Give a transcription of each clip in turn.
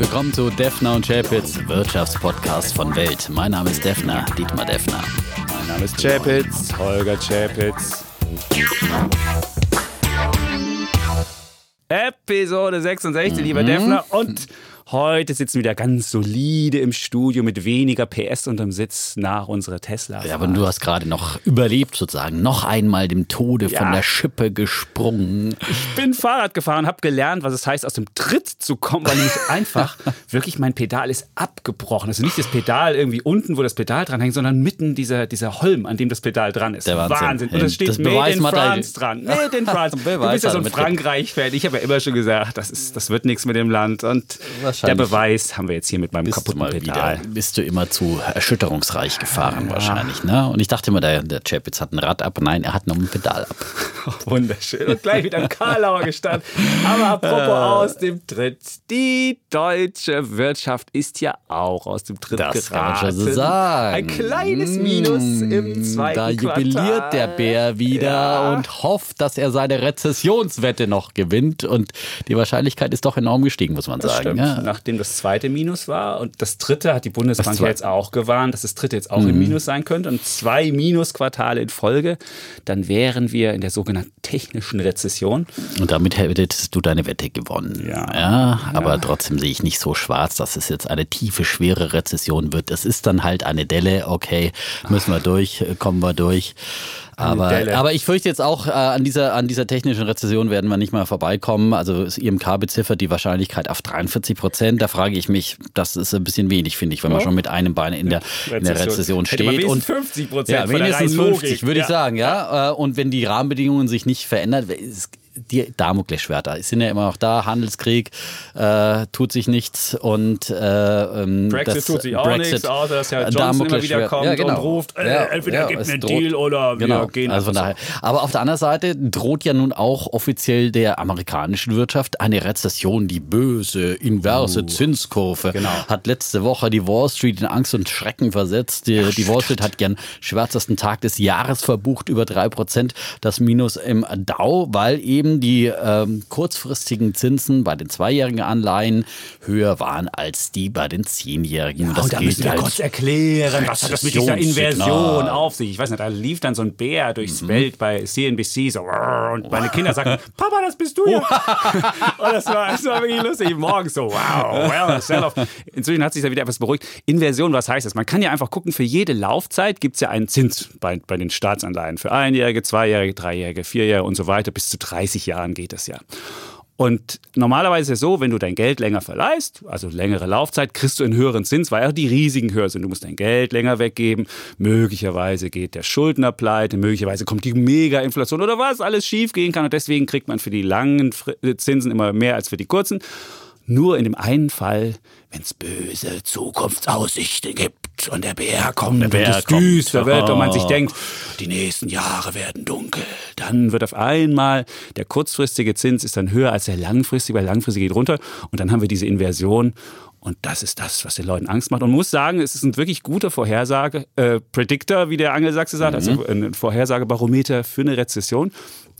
willkommen zu Defner und Chapitz, Wirtschaftspodcast von Welt. Mein Name ist Defner, Dietmar Defner. Mein Name ist Chapitz, Holger Chapitz. Episode 66, mhm. lieber Defner. Und Heute sitzen wir wieder ganz solide im Studio mit weniger PS unterm Sitz nach unserer Tesla. Ja, aber du hast gerade noch überlebt sozusagen, noch einmal dem Tode ja. von der Schippe gesprungen. Ich bin Fahrrad gefahren, habe gelernt, was es heißt, aus dem Tritt zu kommen, weil nämlich einfach wirklich mein Pedal ist abgebrochen. Also nicht das Pedal irgendwie unten, wo das Pedal dran hängt, sondern mitten dieser, dieser Holm, an dem das Pedal dran ist. Der Wahnsinn. Wahnsinn. Und es steht das Made in France dran. Made in France. du bist ja so ein Frankreich-Fan. Ich habe ja immer schon gesagt, das, ist, das wird nichts mit dem Land. Und der Beweis haben wir jetzt hier mit meinem kaputten Pedal. Wieder, bist du immer zu erschütterungsreich gefahren ja. wahrscheinlich, ne? Und ich dachte immer, der, der Chapitz hat ein Rad ab. Nein, er hat noch ein Pedal ab. Wunderschön. Und gleich wieder ein Karlauer gestanden. Aber apropos aus dem Tritt. Die deutsche Wirtschaft ist ja auch aus dem Tritt das geraten. kann so sagen. Ein kleines Minus im zweiten Da jubiliert Quartal. der Bär wieder ja. und hofft, dass er seine Rezessionswette noch gewinnt. Und die Wahrscheinlichkeit ist doch enorm gestiegen, muss man das sagen. Stimmt. Ja. Nachdem das zweite Minus war und das dritte hat die Bundesbank jetzt auch gewarnt, dass das dritte jetzt auch mhm. im Minus sein könnte und zwei Minusquartale in Folge, dann wären wir in der sogenannten technischen Rezession. Und damit hättest du deine Wette gewonnen. Ja. ja aber ja. trotzdem sehe ich nicht so schwarz, dass es jetzt eine tiefe, schwere Rezession wird. Es ist dann halt eine Delle, okay, müssen wir durch, kommen wir durch. Aber, aber ich fürchte jetzt auch, äh, an, dieser, an dieser technischen Rezession werden wir nicht mal vorbeikommen. Also das IMK beziffert die Wahrscheinlichkeit auf 43 Prozent. Da frage ich mich, das ist ein bisschen wenig, finde ich, wenn man schon mit einem Bein in der, in der Rezession steht. und 50 Prozent. Ja, mindestens 50, würde ich sagen. Ja. Äh, und wenn die Rahmenbedingungen sich nicht verändern, die Damoklesschwerter sind ja immer noch da. Handelskrieg äh, tut sich nichts und äh, ähm, Brexit das, tut sich auch Brexit, nichts, außer dass Herr Johnson immer wieder kommt ja, genau. und ruft, äh, ja, entweder ja, gibt einen droht, Deal oder wir genau. gehen. Also von daher. Aber auf der anderen Seite droht ja nun auch offiziell der amerikanischen Wirtschaft eine Rezession, die böse inverse uh, Zinskurve. Genau. Hat letzte Woche die Wall Street in Angst und Schrecken versetzt. Die, die Wall Street hat gern schwärzesten Tag des Jahres verbucht, über drei Prozent das Minus im Dow, weil eben eben die ähm, kurzfristigen Zinsen bei den zweijährigen Anleihen höher waren als die bei den zehnjährigen. Ja, das und da müssen wir kurz erklären, was hat das mit dieser Inversion auf sich? Ich weiß nicht, da lief dann so ein Bär durchs mhm. Welt bei CNBC so und meine Kinder sagten, Papa, das bist du ja. und das war, das war wirklich lustig. Morgens so, wow, well, sell-off. Inzwischen hat sich da wieder etwas beruhigt. Inversion, was heißt das? Man kann ja einfach gucken, für jede Laufzeit gibt es ja einen Zins bei, bei den Staatsanleihen. Für Einjährige, Zweijährige, Dreijährige, Vierjährige und so weiter bis zu 30 30 Jahren geht es ja. Und normalerweise ist es so, wenn du dein Geld länger verleihst, also längere Laufzeit, kriegst du einen höheren Zins, weil auch die Risiken höher sind. Du musst dein Geld länger weggeben. Möglicherweise geht der Schuldner pleite, möglicherweise kommt die Mega-Inflation oder was alles schief gehen kann. Und deswegen kriegt man für die langen Zinsen immer mehr als für die kurzen. Nur in dem einen Fall, wenn es böse Zukunftsaussichten gibt und der Bär kommt der Bär und es düster wird und man sich denkt, die nächsten Jahre werden dunkel, dann wird auf einmal der kurzfristige Zins ist dann höher als der langfristige, weil langfristig geht runter und dann haben wir diese Inversion und das ist das, was den Leuten Angst macht. Und man muss sagen, es ist ein wirklich guter Vorhersage, äh, Predictor, wie der Angelsachse sagt, also mhm. also ein Vorhersagebarometer für eine Rezession.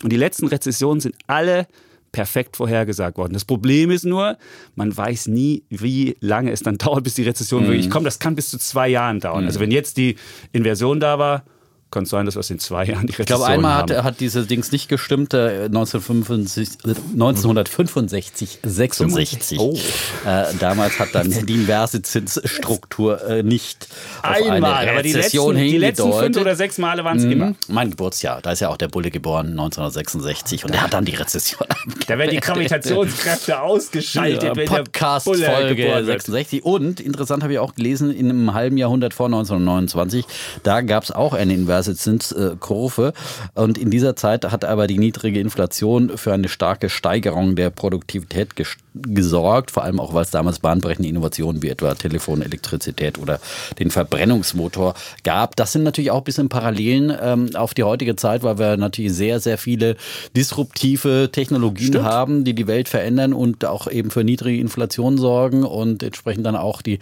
Und die letzten Rezessionen sind alle perfekt vorhergesagt worden. Das Problem ist nur, man weiß nie, wie lange es dann dauert, bis die Rezession mhm. wirklich kommt. Das kann bis zu zwei Jahren dauern. Mhm. Also wenn jetzt die Inversion da war, kann es sein, dass wir es in zwei Jahren die Rezession Ich glaube, einmal hat, hat diese Dings nicht gestimmt, 1965, 1965 66. Oh. Äh, damals hat dann die inverse Zinsstruktur äh, nicht einmal, aber die letzten, die letzten fünf oder sechs Male waren es mhm. immer. Mein Geburtsjahr, da ist ja auch der Bulle geboren, 1966 und der hat dann die Rezession Da werden die Gravitationskräfte ausgeschaltet, ja, Podcast-Folge 66 und interessant habe ich auch gelesen, in einem halben Jahrhundert vor 1929, da gab es auch eine inverse inverse Zinskurve. Und in dieser Zeit hat aber die niedrige Inflation für eine starke Steigerung der Produktivität gesorgt, vor allem auch, weil es damals bahnbrechende Innovationen wie etwa Telefon, Elektrizität oder den Verbrennungsmotor gab. Das sind natürlich auch ein bisschen Parallelen ähm, auf die heutige Zeit, weil wir natürlich sehr, sehr viele disruptive Technologien Stimmt. haben, die die Welt verändern und auch eben für niedrige Inflation sorgen und entsprechend dann auch die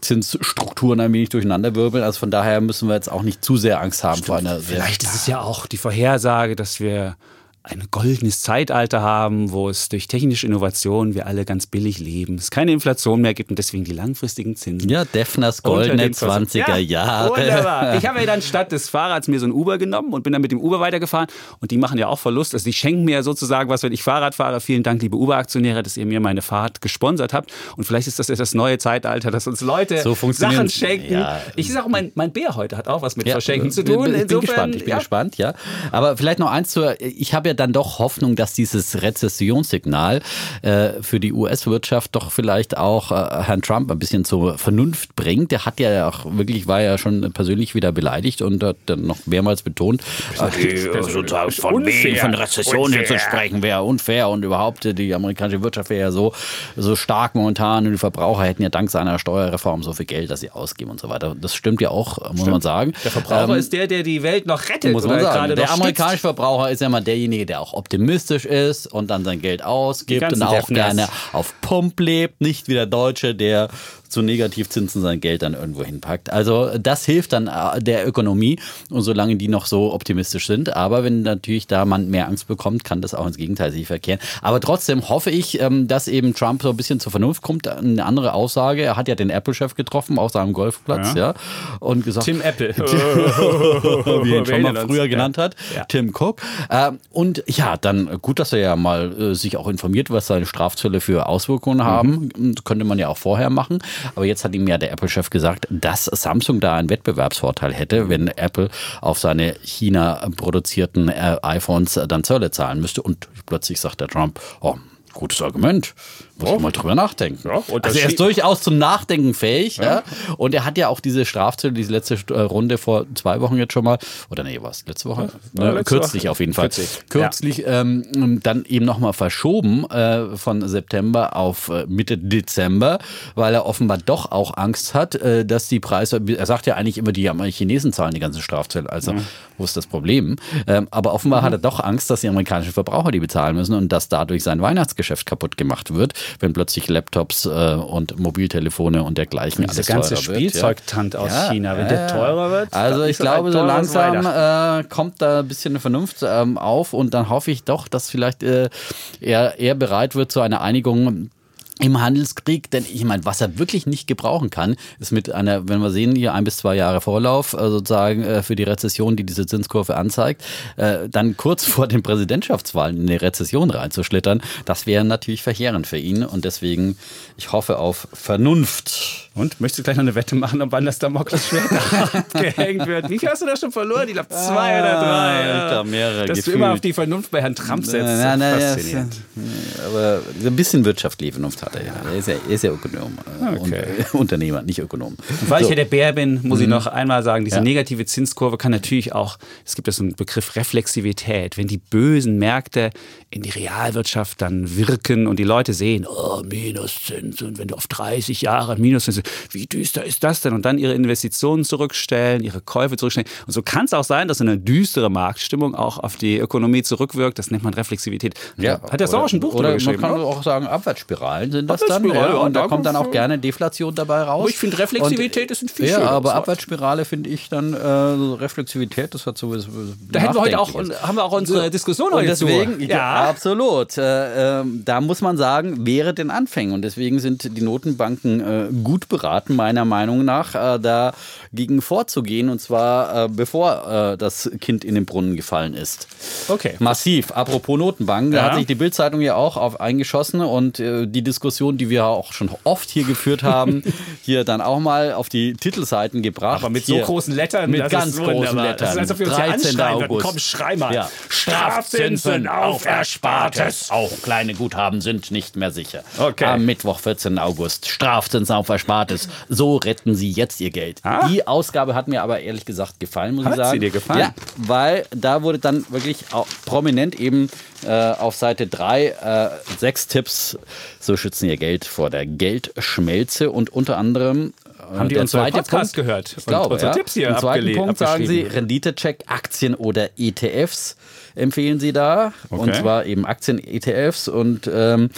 Zinsstrukturen ein wenig durcheinanderwirbeln. Also von daher müssen wir jetzt auch nicht zu sehr Angst haben haben vor einer Vielleicht ist es ja auch die Vorhersage, dass wir ein goldenes Zeitalter haben, wo es durch technische Innovation wir alle ganz billig leben, es keine Inflation mehr gibt und deswegen die langfristigen Zinsen. Ja, Defners goldene 20er Jahre. Wunderbar. Ich habe ja dann statt des Fahrrads mir so ein Uber genommen und bin dann mit dem Uber weitergefahren und die machen ja auch Verlust. Also die schenken mir sozusagen was, wenn ich Fahrrad fahre. Vielen Dank, liebe Uber-Aktionäre, dass ihr mir meine Fahrt gesponsert habt. Und vielleicht ist das jetzt das neue Zeitalter, dass uns Leute so Sachen schenken. Ja. Ich sage, mein, mein Bär heute hat auch was mit ja, Verschenken zu tun. Ich bin gespannt, ich bin ja. gespannt, ja. Aber vielleicht noch eins zur, ich habe ja dann doch Hoffnung, dass dieses Rezessionssignal äh, für die US-Wirtschaft doch vielleicht auch äh, Herrn Trump ein bisschen zur Vernunft bringt. Der hat ja auch wirklich, war ja schon persönlich wieder beleidigt und hat dann noch mehrmals betont, äh, sozusagen von unfair. von Rezession hier zu sprechen wäre unfair und überhaupt die amerikanische Wirtschaft wäre ja so, so stark momentan und die Verbraucher hätten ja dank seiner Steuerreform so viel Geld, dass sie ausgeben und so weiter. Das stimmt ja auch, muss stimmt. man sagen. Der Verbraucher ähm, ist der, der die Welt noch rettet. Muss man sagen. Der amerikanische Verbraucher ist ja mal derjenige, der auch optimistisch ist und dann sein Geld ausgibt und auch gerne auf Pump lebt, nicht wie der Deutsche, der zu Negativzinsen sein Geld dann irgendwo hinpackt. Also das hilft dann äh, der Ökonomie und solange die noch so optimistisch sind. Aber wenn natürlich da man mehr Angst bekommt, kann das auch ins Gegenteil sich verkehren. Aber trotzdem hoffe ich, ähm, dass eben Trump so ein bisschen zur Vernunft kommt. Eine andere Aussage, er hat ja den Apple-Chef getroffen auf seinem Golfplatz, ja, ja und gesagt, Tim Apple, wie er ihn schon mal früher genannt hat, ja. Tim Cook. Ähm, und ja, dann gut, dass er ja mal äh, sich auch informiert, was seine Strafzölle für Auswirkungen haben. Mhm. Könnte man ja auch vorher machen. Aber jetzt hat ihm ja der Apple-Chef gesagt, dass Samsung da einen Wettbewerbsvorteil hätte, wenn Apple auf seine China produzierten äh, iPhones dann Zölle zahlen müsste. Und plötzlich sagt der Trump, oh, gutes Argument. Muss oh. mal drüber nachdenken. Ja, also er ist durchaus zum Nachdenken fähig. Ja. ja. Und er hat ja auch diese Strafzölle, diese letzte äh, Runde vor zwei Wochen jetzt schon mal, oder nee, was, letzte Woche? Ne, letzte kürzlich Woche. auf jeden Fall. Kürzlich, kürzlich ähm, dann eben nochmal verschoben äh, von September auf äh, Mitte Dezember, weil er offenbar doch auch Angst hat, äh, dass die Preise, er sagt ja eigentlich immer, die Chinesen zahlen die ganzen Strafzölle, also wo ist das Problem? Ähm, aber offenbar mhm. hat er doch Angst, dass die amerikanischen Verbraucher die bezahlen müssen und dass dadurch sein Weihnachtsgeschäft kaputt gemacht wird wenn plötzlich Laptops äh, und Mobiltelefone und dergleichen und alles diese ganze Spielzeugtant ja. aus ja, China, wenn der teurer wird. Also ich glaube, so langsam äh, kommt da ein bisschen eine Vernunft ähm, auf und dann hoffe ich doch, dass vielleicht äh, er, er bereit wird zu einer Einigung im Handelskrieg, denn ich meine, was er wirklich nicht gebrauchen kann, ist mit einer, wenn wir sehen, hier ein bis zwei Jahre Vorlauf äh, sozusagen äh, für die Rezession, die diese Zinskurve anzeigt, äh, dann kurz vor den Präsidentschaftswahlen in eine Rezession reinzuschlittern, das wäre natürlich verheerend für ihn und deswegen, ich hoffe auf Vernunft. Und möchtest du gleich noch eine Wette machen, ob wann das Damoklesschwert gehängt wird? Wie viel hast du da schon verloren? Ich glaube zwei oder drei. Ah, ja. mehrere Dass gefühlt. du immer auf die Vernunft bei Herrn Trump setzt. Na, na, faszinierend. Ja, aber ein bisschen wirtschaftliche Vernunft hat er ja. Er ist ja, er ist ja Ökonom. Äh, okay. Und, Unternehmer, nicht Ökonom. Und weil so. ich ja der Bär bin, muss mhm. ich noch einmal sagen, diese ja. negative Zinskurve kann natürlich auch, es gibt ja so einen Begriff Reflexivität, wenn die bösen Märkte in die Realwirtschaft dann wirken und die Leute sehen, oh, Minuszins und wenn du auf 30 Jahre Minuszins wie düster ist das denn? Und dann ihre Investitionen zurückstellen, ihre Käufe zurückstellen. Und so kann es auch sein, dass eine düstere Marktstimmung auch auf die Ökonomie zurückwirkt. Das nennt man Reflexivität. Ja, Hat der Sauer ein Buch oder geschrieben? Man kann oder? auch sagen, Abwärtsspiralen sind das dann. Ja, und da kommt dann auch gerne Deflation dabei raus. Ich finde, Reflexivität und, ist ein viel Ja, aber Abwärtsspirale finde ich dann, äh, Reflexivität, das hat so Da hätten wir heute auch, haben wir auch unsere Diskussion heute deswegen, zu. Ja, absolut. Äh, äh, da muss man sagen, wäre den Anfängen. Und deswegen sind die Notenbanken äh, gut beraten, meiner Meinung nach, äh, dagegen vorzugehen. Und zwar äh, bevor äh, das Kind in den Brunnen gefallen ist. Okay. Massiv. Apropos Notenbank, ja. da hat sich die Bildzeitung ja auch auf eingeschossen und äh, die Diskussion, die wir auch schon oft hier geführt haben, hier dann auch mal auf die Titelseiten gebracht. Aber mit hier, so großen Lettern. Mit ganz großen Lettern. Das ist, als ob wir uns 13. August. Komm, schrei mal. Ja. Strafzinsen auf Erspartes. Auch kleine Guthaben sind nicht mehr sicher. Okay. Am Mittwoch, 14. August. Strafzinsen auf Erspartes. So retten sie jetzt ihr Geld. Ah. Die Ausgabe hat mir aber ehrlich gesagt gefallen, muss hat ich sagen. Hat sie dir gefallen? Ja, weil da wurde dann wirklich prominent eben äh, auf Seite 3 äh, sechs Tipps, so schützen ihr Geld vor der Geldschmelze und unter anderem äh, haben die zweite Podcast Punkt, gehört? Ich glaube, unsere ja. Tipps hier Im zweiten Punkt sagen sie Renditecheck, Aktien oder ETFs. empfehlen sie da. Okay. Und zwar eben Aktien-ETFs und ähm,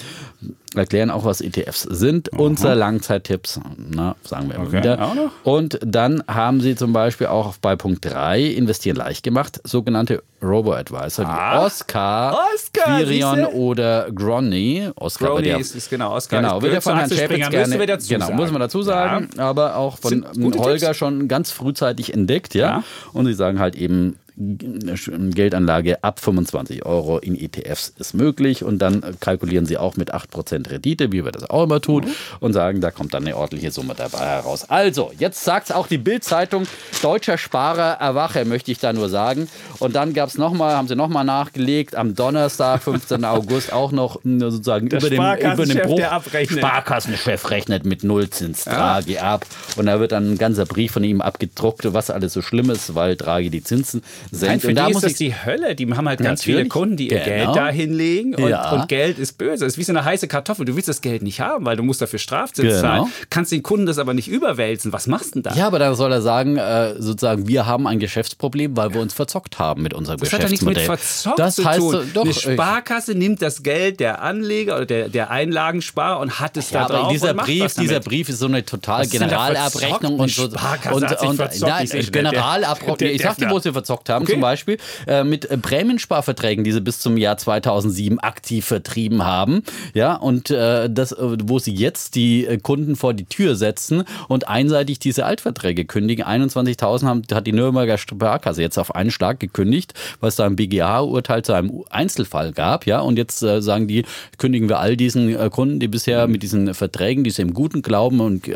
erklären auch, was ETFs sind. Aha. Unser Langzeittipps, na, sagen wir immer okay. wieder. Und dann haben sie zum Beispiel auch bei Punkt 3 investieren leicht gemacht, sogenannte Robo-Advisor ah. wie Oscar, Oscar Virion oder Gronny. Oscar Gronny ja, ist, ist, genau Oscar. Genau, wird ja von Herrn Schäpitz gerne, genau, muss man dazu sagen, ja. aber auch von Holger Tipps. schon ganz frühzeitig entdeckt, ja. ja. Und sie sagen halt eben, Geldanlage ab 25 Euro in ETFs ist möglich und dann kalkulieren sie auch mit 8% Rendite, wie wir das auch immer tun, mhm. und sagen, da kommt dann eine ordentliche Summe dabei heraus. Also, jetzt sagt es auch die Bild-Zeitung, deutscher Sparer erwache, möchte ich da nur sagen. Und dann gab es nochmal, haben sie nochmal nachgelegt, am Donnerstag, 15. August, auch noch sozusagen der über dem, über dem Bruch. Sparkassenchef rechnet mit Nullzins Draghi ja. ab. Und da wird dann ein ganzer Brief von ihm abgedruckt, was alles so schlimm ist, weil Draghi die Zinsen senkt. Nein, für und da die ist das die Hölle. Die haben halt ganz viele Kunden, die ihr genau. Geld da hinlegen und, ja. und, Geld ist böse. Es ist wie so eine heiße Kartoffel. Du willst das Geld nicht haben, weil du musst dafür Strafzins genau. zahlen. Kannst den Kunden das aber nicht überwälzen. Was machst du denn da? Ja, aber da soll er sagen, äh, sozusagen, wir haben ein Geschäftsproblem, weil wir uns verzockt haben mit unserem das Geschäftsmodell. Das hat ja nichts mit verzockt das zu heißt, tun. Doch, eine Sparkasse nimmt das Geld der Anleger oder der, der Einlagensparer und hat es ja, da drauf. Dieser Brief, dieser Brief ist so eine total Generalabrechnung und so. Sparkasse und, und, und, und Generalabrechnung. Ich sag dir, wo sie verzockt haben, okay. zum Beispiel. Äh, mit äh, Prämiensparverträgen, die sie bis zum Jahr 2007 aktiv vertrieben haben. Ja, und äh, das, äh, wo sie jetzt die äh, Kunden vor die Tür setzen und einseitig diese Altverträge kündigen. 21.000 hat die Nürnberger Sparkasse jetzt auf einen Schlag gekündigt, weil es da ein BGH-Urteil zu einem Einzelfall gab. Ja, und jetzt äh, sagen die, kündigen wir all diesen Kunden, die bisher mit diesen Verträgen, die sie im guten Glauben und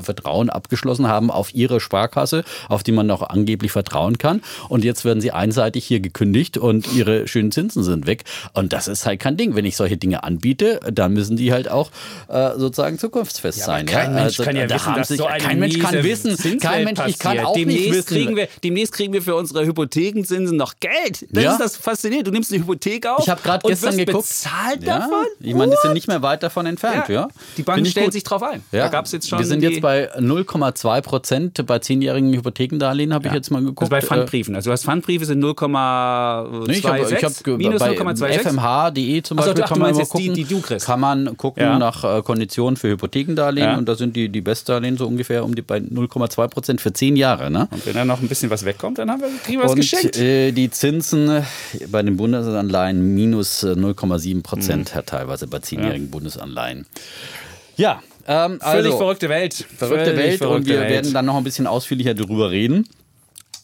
Vertrauen abgeschlossen haben, auf ihre Sparkasse, auf die man noch angeblich vertrauen kann. Und jetzt werden sie einseitig hier gekündigt und ihre schönen Zinsen sind weg. Und das ist halt kein Ding. Wenn ich solche Dinge anbiete, dann müssen die halt auch äh, sozusagen zukunftsfest ja, sein. Kein ja? Mensch also, kann ja wissen, dass sich, so kein Mensch kann wissen, kein Mensch, ich kann auch demnächst nicht wissen. Kriegen wir, demnächst kriegen wir für unsere Hypothekenzinsen noch Geld. Das ja. ist das faszinierend. Du nimmst eine Hypothek auf ich habe gerade gestern geguckt. bezahlt davon? Ich meine, die sind nicht mehr weit davon entfernt. Ja. Die Banken stellen sich drauf ein. Da gab's jetzt schon wir sind jetzt bei 0,2 Prozent bei zehnjährigen Hypothekendarlehen, habe ich jetzt mal geguckt. Also bei Pfandbriefen. Also du hast Pfandbriefe sind 0, Nee, ich habe hab, minus fmh.de zum Beispiel kann man gucken, die, die kann man gucken ja. nach äh, Konditionen für Hypothekendarlehen ja. und da sind die, die Bestdarlehen so ungefähr um die bei 0,2 Prozent für zehn Jahre. Ne? Und wenn da noch ein bisschen was wegkommt, dann haben wir, kriegen wir was geschenkt. Äh, die Zinsen bei den Bundesanleihen minus 0,7 äh, Prozent mhm. teilweise bei zehnjährigen ja. Bundesanleihen. Ja, ähm, also, völlig verrückte Welt. Verrückte völlig Welt verrückte und wir Welt. werden dann noch ein bisschen ausführlicher darüber reden.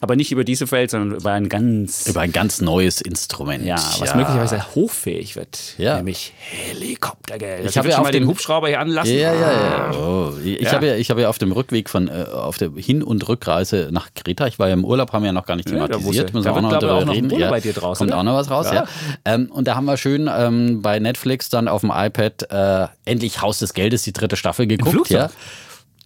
Aber nicht über diese Welt, sondern über ein ganz. Über ein ganz neues Instrument. Ja, was ja. möglicherweise hochfähig wird. Ja. Nämlich Helikoptergeld. Ich habe ja mal den Hubschrauber hier anlassen. Ja, ja, ja. Ah. Oh. Ich ja. habe ja, hab ja auf dem Rückweg von, äh, auf der Hin- und Rückreise nach Kreta, ich war ja im Urlaub, haben wir ja noch gar nicht thematisiert. Ja, da, da wird, auch noch reden. Ja. bei dir draus. Kommt oder? auch noch was raus, ja. Ähm, und da haben wir schön ähm, bei Netflix dann auf dem iPad äh, endlich Haus des Geldes, die dritte Staffel geguckt. Ja.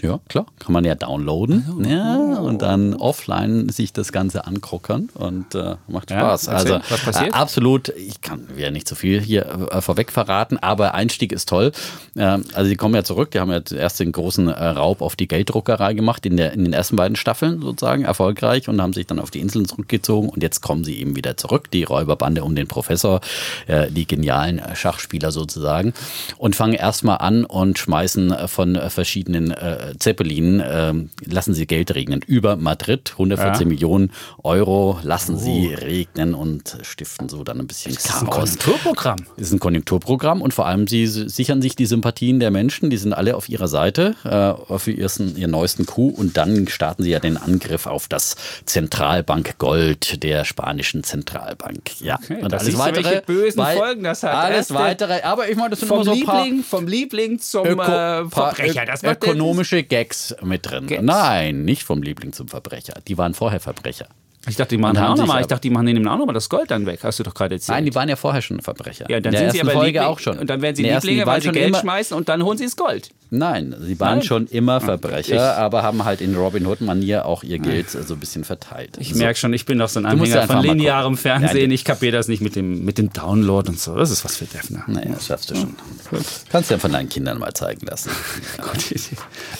Ja, klar. Kann man ja downloaden. Ja, und dann offline sich das Ganze angucken und äh, macht Spaß. Ja, also was passiert? Äh, absolut, ich kann ja nicht so viel hier äh, vorweg verraten, aber Einstieg ist toll. Äh, also die kommen ja zurück, die haben ja erst den großen äh, Raub auf die Gelddruckerei gemacht, in, der, in den ersten beiden Staffeln sozusagen erfolgreich und haben sich dann auf die Inseln zurückgezogen und jetzt kommen sie eben wieder zurück, die Räuberbande um den Professor, äh, die genialen Schachspieler sozusagen und fangen erstmal an und schmeißen von verschiedenen Zeppelin äh, lassen sie Geld regnen über Madrid. 114 ja. Millionen Euro lassen oh. sie regnen und stiften so dann ein bisschen das Chaos. Ist ein Konjunkturprogramm. Das ist ein Konjunkturprogramm und vor allem sie sichern sich die Sympathien der Menschen. Die sind alle auf ihrer Seite äh, für ihren, ihren neuesten Coup und dann starten sie ja den Angriff auf das Zentralbankgold der spanischen Zentralbank. Ja, okay, und alles weitere. Welche bösen Folgen das hat. Alles weitere. Aber ich meine, das sind vom nur so Liebling, vom Liebling zum Öko, äh, Verbrecher. Das ökonomische Gags mit drin. Gags. Nein, nicht vom Liebling zum Verbrecher. Die waren vorher Verbrecher. Ich dachte, die machen auch nochmal. Ich dachte, die machen denen auch nochmal das Gold dann weg. Hast du doch gerade erzählt. Nein, die waren ja vorher schon Verbrecher. Ja, dann sind sie aber Folge auch schon. Und dann werden sie Lieblinge, weil sie Geld schmeißen und dann holen sie das Gold. Nein, sie waren Nein. schon immer ah, Verbrecher, ich, aber haben halt in Robin Hood-Manier auch ihr Geld so ein bisschen verteilt. Ich so. merke schon, ich bin doch so ein Anhänger von linearem Fernsehen. Ja, ich kapiere das nicht mit dem, mit dem Download und so. Das ist was für Defner. Naja, das schaffst du schon. Gut. Kannst du ja von deinen Kindern mal zeigen lassen. Gute Idee.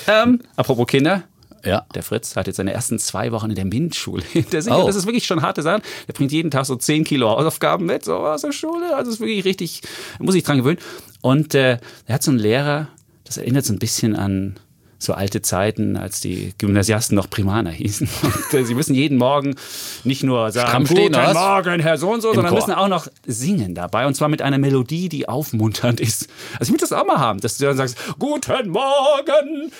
Ähm, apropos Kinder. Ja. Der Fritz hat jetzt seine ersten zwei Wochen in der MINT-Schule hinter sich. Oh. Das ist wirklich schon harte Sache. Der bringt jeden Tag so 10 Kilo Hausaufgaben mit, so aus der Schule. Also das ist wirklich richtig, muss ich dran gewöhnen. Und äh, er hat so einen Lehrer, das erinnert so ein bisschen an so alte Zeiten, als die Gymnasiasten noch Primaner hießen. Und, äh, sie müssen jeden Morgen nicht nur sagen, guten Morgen, Herr so und so, sondern Chor. müssen auch noch singen dabei. Und zwar mit einer Melodie, die aufmunternd ist. Also ich will das auch mal haben, dass du dann sagst, guten Morgen,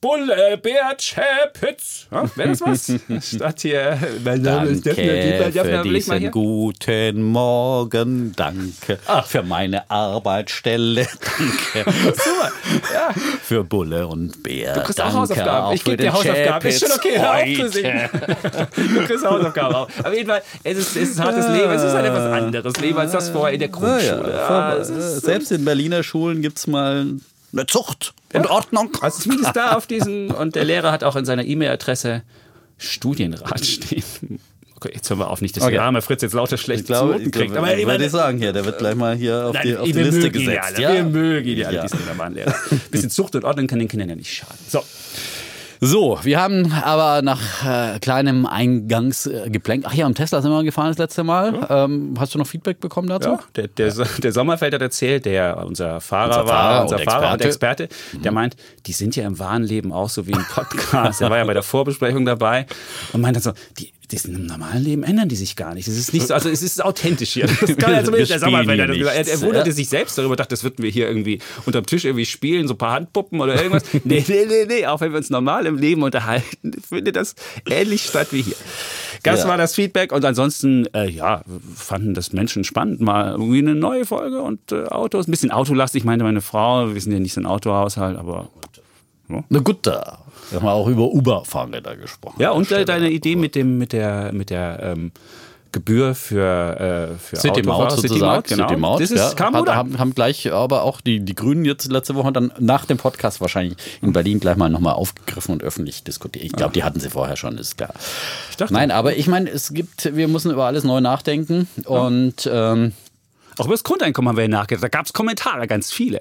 Bulle, Bär, Chapitz. Ja, Wäre das was? Statt hier, mein Name ist Defner, Defner, will ich mal hier? Guten Morgen, danke Ach. für meine Arbeitsstelle, danke. Super, ja. Für Bulle und Bär, Du kriegst danke auch Hausaufgaben. Auch ich gebe dir Hausaufgaben. Ist schon okay, hör auf zu singen. Du kriegst Hausaufgaben auch. Auf jeden Fall, es ist, es ist ein hartes Leben. Es ist halt etwas anderes Leben als das vorher in der Grundschule. Ja, ja. Selbst in Berliner Schulen gibt es mal eine Zucht und ja. Ordnung. Also zumindest da auf diesen. Und der Lehrer hat auch in seiner E-Mail-Adresse Studienrat stehen. Okay, jetzt hören wir auf, nicht, dass okay. der arme Fritz jetzt lauter schlecht zu Noten kriegt. Aber ich würde sagen, hier, der wird gleich mal hier auf Nein, die, auf die Liste gesetzt. Ja? Wir mögen ja, alle, ja. diesen wunderbaren Lehrer. Ein bisschen Zucht und Ordnung kann den Kindern ja nicht schaden. So. So, wir haben aber nach äh, kleinem Eingangsgeplänk. Ach ja, am Tesla sind wir gefahren das letzte Mal. Ja. Ähm, hast du noch Feedback bekommen dazu? Ja, der, der, ja. der Sommerfeld hat erzählt, der unser Fahrer unser war, unser Fahrer und Experte, mhm. der meint, die sind ja im wahren Leben auch so wie im Podcast. er war ja bei der Vorbesprechung dabei und meint dann so, die, das im normalen Leben ändern die sich gar nicht. Es ist nicht so, also es ist authentisch hier. Das kann ja zumindest der Sommerfelder. Er, er wunderte ja. sich selbst darüber, dachte, das würden wir hier irgendwie unterm Tisch irgendwie spielen, so ein paar Handpuppen oder irgendwas. nee, nee, nee, nee. Auch wenn wir uns normal im Leben unterhalten, findet das ähnlich statt wie hier. Das ja. war das Feedback und ansonsten, äh, ja, fanden das Menschen spannend. Mal irgendwie eine neue Folge und äh, Autos. Ein bisschen autolastig, meinte meine Frau. Wir sind ja nicht so ein Autohaushalt, aber. Ja. Na gut, da. Wir haben auch über Uber-Fahrräder gesprochen. Ja, und äh, deine Idee mit, dem, mit der, mit der ähm, Gebühr für, äh, für City Maut sozusagen. City Maut, genau. City Maut, das ist, ja, kam hat, haben, haben gleich aber auch die, die Grünen jetzt letzte Woche dann nach dem Podcast wahrscheinlich in Berlin gleich mal nochmal aufgegriffen und öffentlich diskutiert. Ich glaube, die hatten sie vorher schon, ist klar. Ich dachte, Nein, aber ich meine, es gibt, wir müssen über alles neu nachdenken und ähm, auch über das Grundeinkommen haben wir nachgedacht. Da gab es Kommentare, ganz viele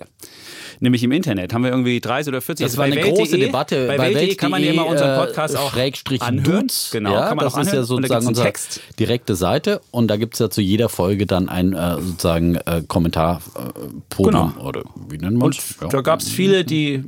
nämlich im Internet. Haben wir irgendwie 30 oder 40. Das war eine Welt. große Debatte. Bei, bei Welt.de kann man ja immer unseren äh, Podcast auch Schrägstrich anhören. Dudes. Genau, ja, kann man das auch ist ja sozusagen unsere Text. direkte Seite und da gibt es ja zu jeder Folge dann ein äh, sozusagen äh, Kommentarpodium genau. oder wie nennt man es? Ja. Da gab es viele, die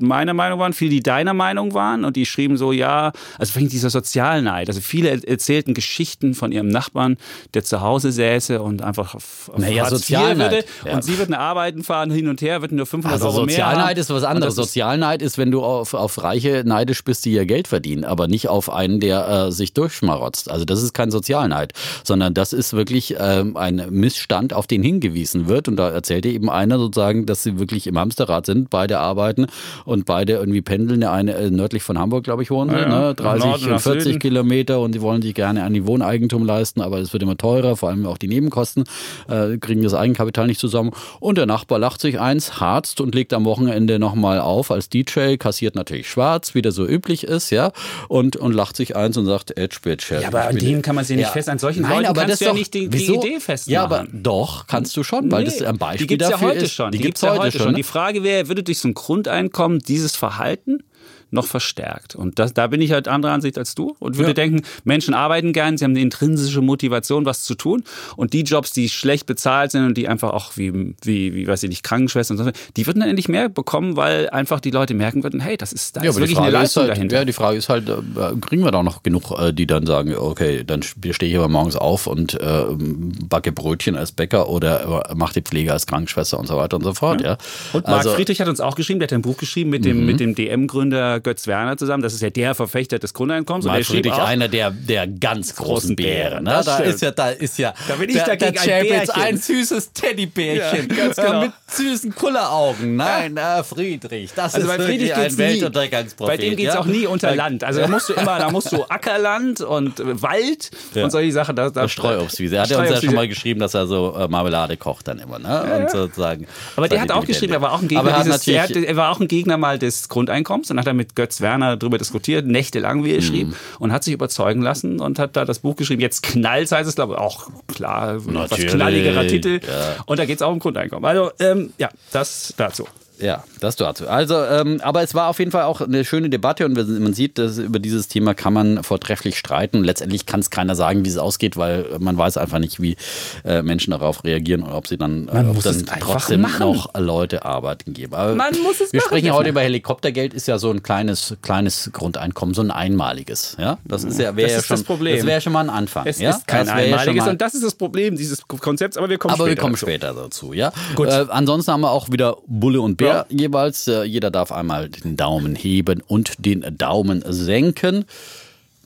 meiner Meinung waren, viele, die deiner Meinung waren und die schrieben so, ja, also vielleicht dieser Sozialneid. Also viele erzählten Geschichten von ihrem Nachbarn, der zu Hause säße und einfach auf, auf naja, Hartz würde ja. und sie würden arbeiten fahren hin und her, würden nur 500 also Euro mehr Sozialneid ist was anderes. Sozialneid ist, wenn du auf, auf Reiche neidisch bist, die ihr Geld verdienen, aber nicht auf einen, der äh, sich durchschmarotzt. Also das ist kein Sozialneid, sondern das ist wirklich ähm, ein Missstand, auf den hingewiesen wird und da erzählte eben einer sozusagen, dass sie wirklich im Hamsterrad sind, beide arbeiten und beide irgendwie pendeln. Der eine äh, nördlich von Hamburg, glaube ich, wohnen sie, ja, ne? 30 und 40 Süden. Kilometer und die wollen sich gerne an die Wohneigentum leisten, aber es wird immer teurer, vor allem auch die Nebenkosten, äh, kriegen das Eigenkapital nicht zusammen. Und der Nachbar lacht sich eins, harzt und legt am Wochenende nochmal auf als DJ, kassiert natürlich schwarz, wie das so üblich ist, ja, und, und lacht sich eins und sagt, Edge, Bitch. Ja, aber an denen kann man sich ja nicht fest, an solchen Nein, Leuten aber kannst das du ja nicht die, die Idee festmachen. Ja, aber doch, kannst du schon, weil nee, das ein Beispiel die gibt's dafür ja heute ist. Schon. Die, die gibt es ja heute schon. schon. Die Frage wäre, würde durch so ein Grundeinkommen dieses Verhalten noch verstärkt. Und das, da bin ich halt anderer Ansicht als du und würde ja. denken, Menschen arbeiten gern, sie haben eine intrinsische Motivation, was zu tun. Und die Jobs, die schlecht bezahlt sind und die einfach auch wie, wie, wie weiß ich nicht, Krankenschwestern und so, die würden dann endlich mehr bekommen, weil einfach die Leute merken würden, hey, das ist, da ja, ist wirklich eine Leistung halt, dahinter. Ja, die Frage ist halt, äh, kriegen wir da noch genug, äh, die dann sagen, okay, dann stehe ich aber morgens auf und äh, backe Brötchen als Bäcker oder äh, mache die Pflege als Krankenschwester und so weiter und so fort. Ja. ja. Und Marc also, Friedrich hat uns auch geschrieben, der hat ein Buch geschrieben mit dem, mhm. mit dem DM-Gründer Götz Werner zusammen. Das ist ja der Verfechter des Grundeinkommens. Mal Friedrich, einer der, der ganz großen Bären. Ne? Da ist ja, da ist ja, da bin ich der, dagegen der ein, ein süßes Teddybärchen ja, ganz genau. mit süßen Kulleraugen. Nein, ja. äh, Friedrich, das also ist bei Friedrich ein Weltuntergangsprophet. Bei dem geht es ja? auch nie unter Land. Also da musst du immer, da musst du Ackerland und Wald und solche Sachen. Da, da Streuobstwiese. Er hat ja uns ja schon mal geschrieben, dass er so äh, Marmelade kocht dann immer. Ne? Und sozusagen. Aber der hat auch geschrieben, er war auch ein Gegner. Dieses, er, hat, er war auch ein Gegner mal des Grundeinkommens und hat er mit Götz Werner darüber diskutiert, nächtelang, wie er mhm. schrieb, und hat sich überzeugen lassen und hat da das Buch geschrieben. Jetzt Knalls heißt es, glaube ich, auch klar, Natürlich, was knalligerer Titel. Ja. Und da geht es auch um Grundeinkommen. Also, ähm, ja, das dazu. Ja, das dazu. Also, ähm, aber es war auf jeden Fall auch eine schöne Debatte und man sieht, dass über dieses Thema kann man vortrefflich streiten. Letztendlich kann es keiner sagen, wie es ausgeht, weil man weiß einfach nicht, wie äh, Menschen darauf reagieren und ob sie dann, äh, ob dann trotzdem machen. noch Leute arbeiten geben. Aber man muss es wir sprechen ja heute über Helikoptergeld, ist ja so ein kleines, kleines Grundeinkommen, so ein einmaliges. Ja, das ist ja, wäre ja schon, das Problem. Das wäre schon mal ein Anfang. Es ja? ist kein einmaliges und das ist das Problem dieses Konzepts, aber wir kommen aber später wir kommen dazu. später dazu. Ja, Gut. Äh, ansonsten haben wir auch wieder Bulle und Bär ja. jeweils. Äh, jeder darf einmal den Daumen heben und den Daumen senken.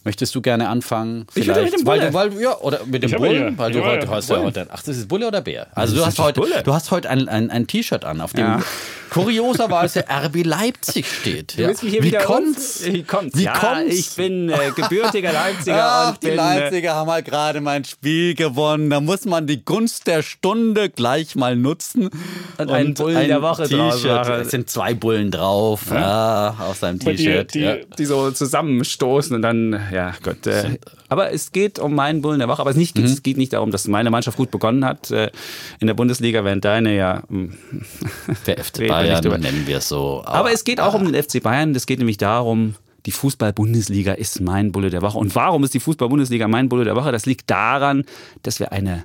Möchtest du gerne anfangen? Vielleicht, ich mit dem Bulle. Weil du, weil, ja, oder mit dem Bullen, weil du ja, heute hast ja heute. Ach, das ist Bulle oder Bär? Also du hast, heute, du hast heute ein, ein, ein T-Shirt an, auf dem ja. kurioserweise RB Leipzig steht. Ja. Wie kommt's? Wie kommt's? Wie ja, kommt's? Ich bin äh, gebürtiger Leipziger. Ach, und die bin, äh, Leipziger haben halt gerade mein Spiel gewonnen. Da muss man die Gunst der Stunde gleich mal nutzen. Und, und einen Bullen ein der Woche drauf. Es sind zwei Bullen drauf ja, auf seinem T-Shirt. Die, die, die, so zusammenstoßen und dann ja, Gott. Äh, aber es geht um meinen Bullen der Woche. Aber es, nicht, mhm. es geht nicht darum, dass meine Mannschaft gut begonnen hat äh, in der Bundesliga, während deine ja. Hm, der FC Bayern nennen wir es so. Aber, aber, es geht auch um den FC Bayern. Es geht nämlich darum, die Fußball-Bundesliga ist mein Bulle der Woche. Und warum ist die Fußball-Bundesliga mein Bulle der Woche? Das liegt daran, dass wir eine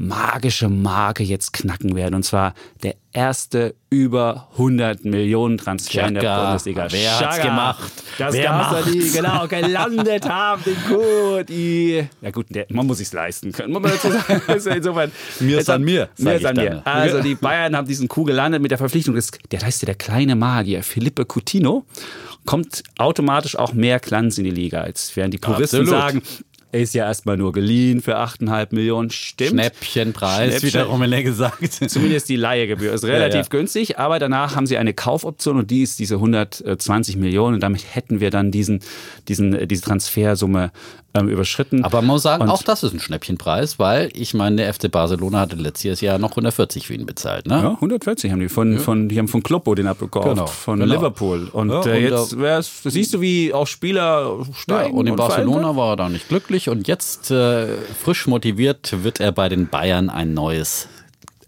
magische Marke jetzt knacken werden. Und zwar der erste über 100 Millionen Transfer in der Bundesliga. Wer Chaka, hat's gemacht? Das Wer macht? die genau gelandet haben, den. Die, ja gut, der, man muss sich's leisten können. Muss man dazu sagen. Also insofern, mir ist an mir. Mir ist an mir. Also die Bayern haben diesen Coup gelandet mit der Verpflichtung des, der heißt ja der kleine Magier, Felipe Coutinho kommt automatisch auch mehr Glanz in die Liga, als während die Puristen Absolut. sagen, er ist ja erstmal nur geliehen für 8,5 Millionen. Stimmt. Schnäppchenpreis, Schnäppchen. wie der Romelet gesagt. Zumindest die Leihegebühr ist relativ ja, ja. günstig, aber danach haben sie eine Kaufoption und die ist diese 120 Millionen und damit hätten wir dann diesen, diesen, diese Transfersumme ähm, überschritten. Aber man muss sagen, und auch das ist ein Schnäppchenpreis, weil ich meine, der FC Barcelona hatte letztes Jahr noch 140 für ihn bezahlt. Ne? Ja, 140 haben die von, ja. von, die haben von Kloppo den abgekauft, genau, von genau. Liverpool. Und, ja, äh, jetzt wär's, siehst du, wie auch Spieler steigen. Ja, und in und Barcelona war er da nicht glücklich und jetzt äh, frisch motiviert wird er bei den Bayern ein neues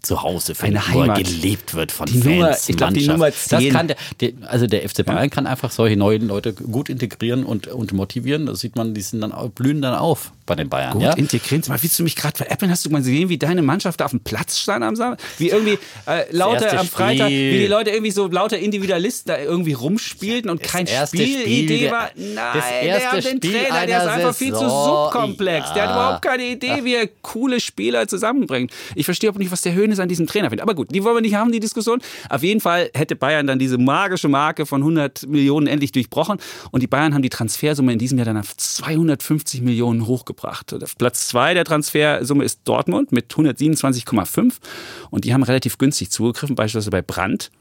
Zuhause finden, eine Heimat. wo gelebt wird von die Fans, Nummer, ich glaube, die Nummer 10. Das kann der, der, also der FC Bayern ja. kann einfach solche neuen Leute gut integrieren und, und motivieren. Das sieht man, die sind dann blühen dann auf bei den Bayern. Gut ja? integrieren. Mal, willst du mich gerade veräppeln? Hast du mal gesehen, wie deine Mannschaft da auf dem Platz stand am Samstag? Wie irgendwie äh, lauter am Freitag, Spiel. wie die Leute irgendwie so lauter Individualisten da irgendwie rumspielten und das kein Spielidee Spiel, war. Nein, das erste der hat den Trainer, der ist einfach viel zu subkomplex. Ja. Der hat überhaupt keine Idee, wie er coole Spieler zusammenbringt. Ich verstehe auch nicht, was der Höhnes an diesem Trainer findet. Aber gut, die wollen wir nicht haben, die Diskussion. Auf jeden Fall hätte Bayern dann diese magische Marke von 100 Millionen endlich durchbrochen. Und die Bayern haben die Transfersumme in diesem Jahr dann auf 250 Millionen hochgebracht. Platz zwei der Transfersumme ist Dortmund mit 127,5. Und die haben relativ günstig zugegriffen, beispielsweise bei Brandt.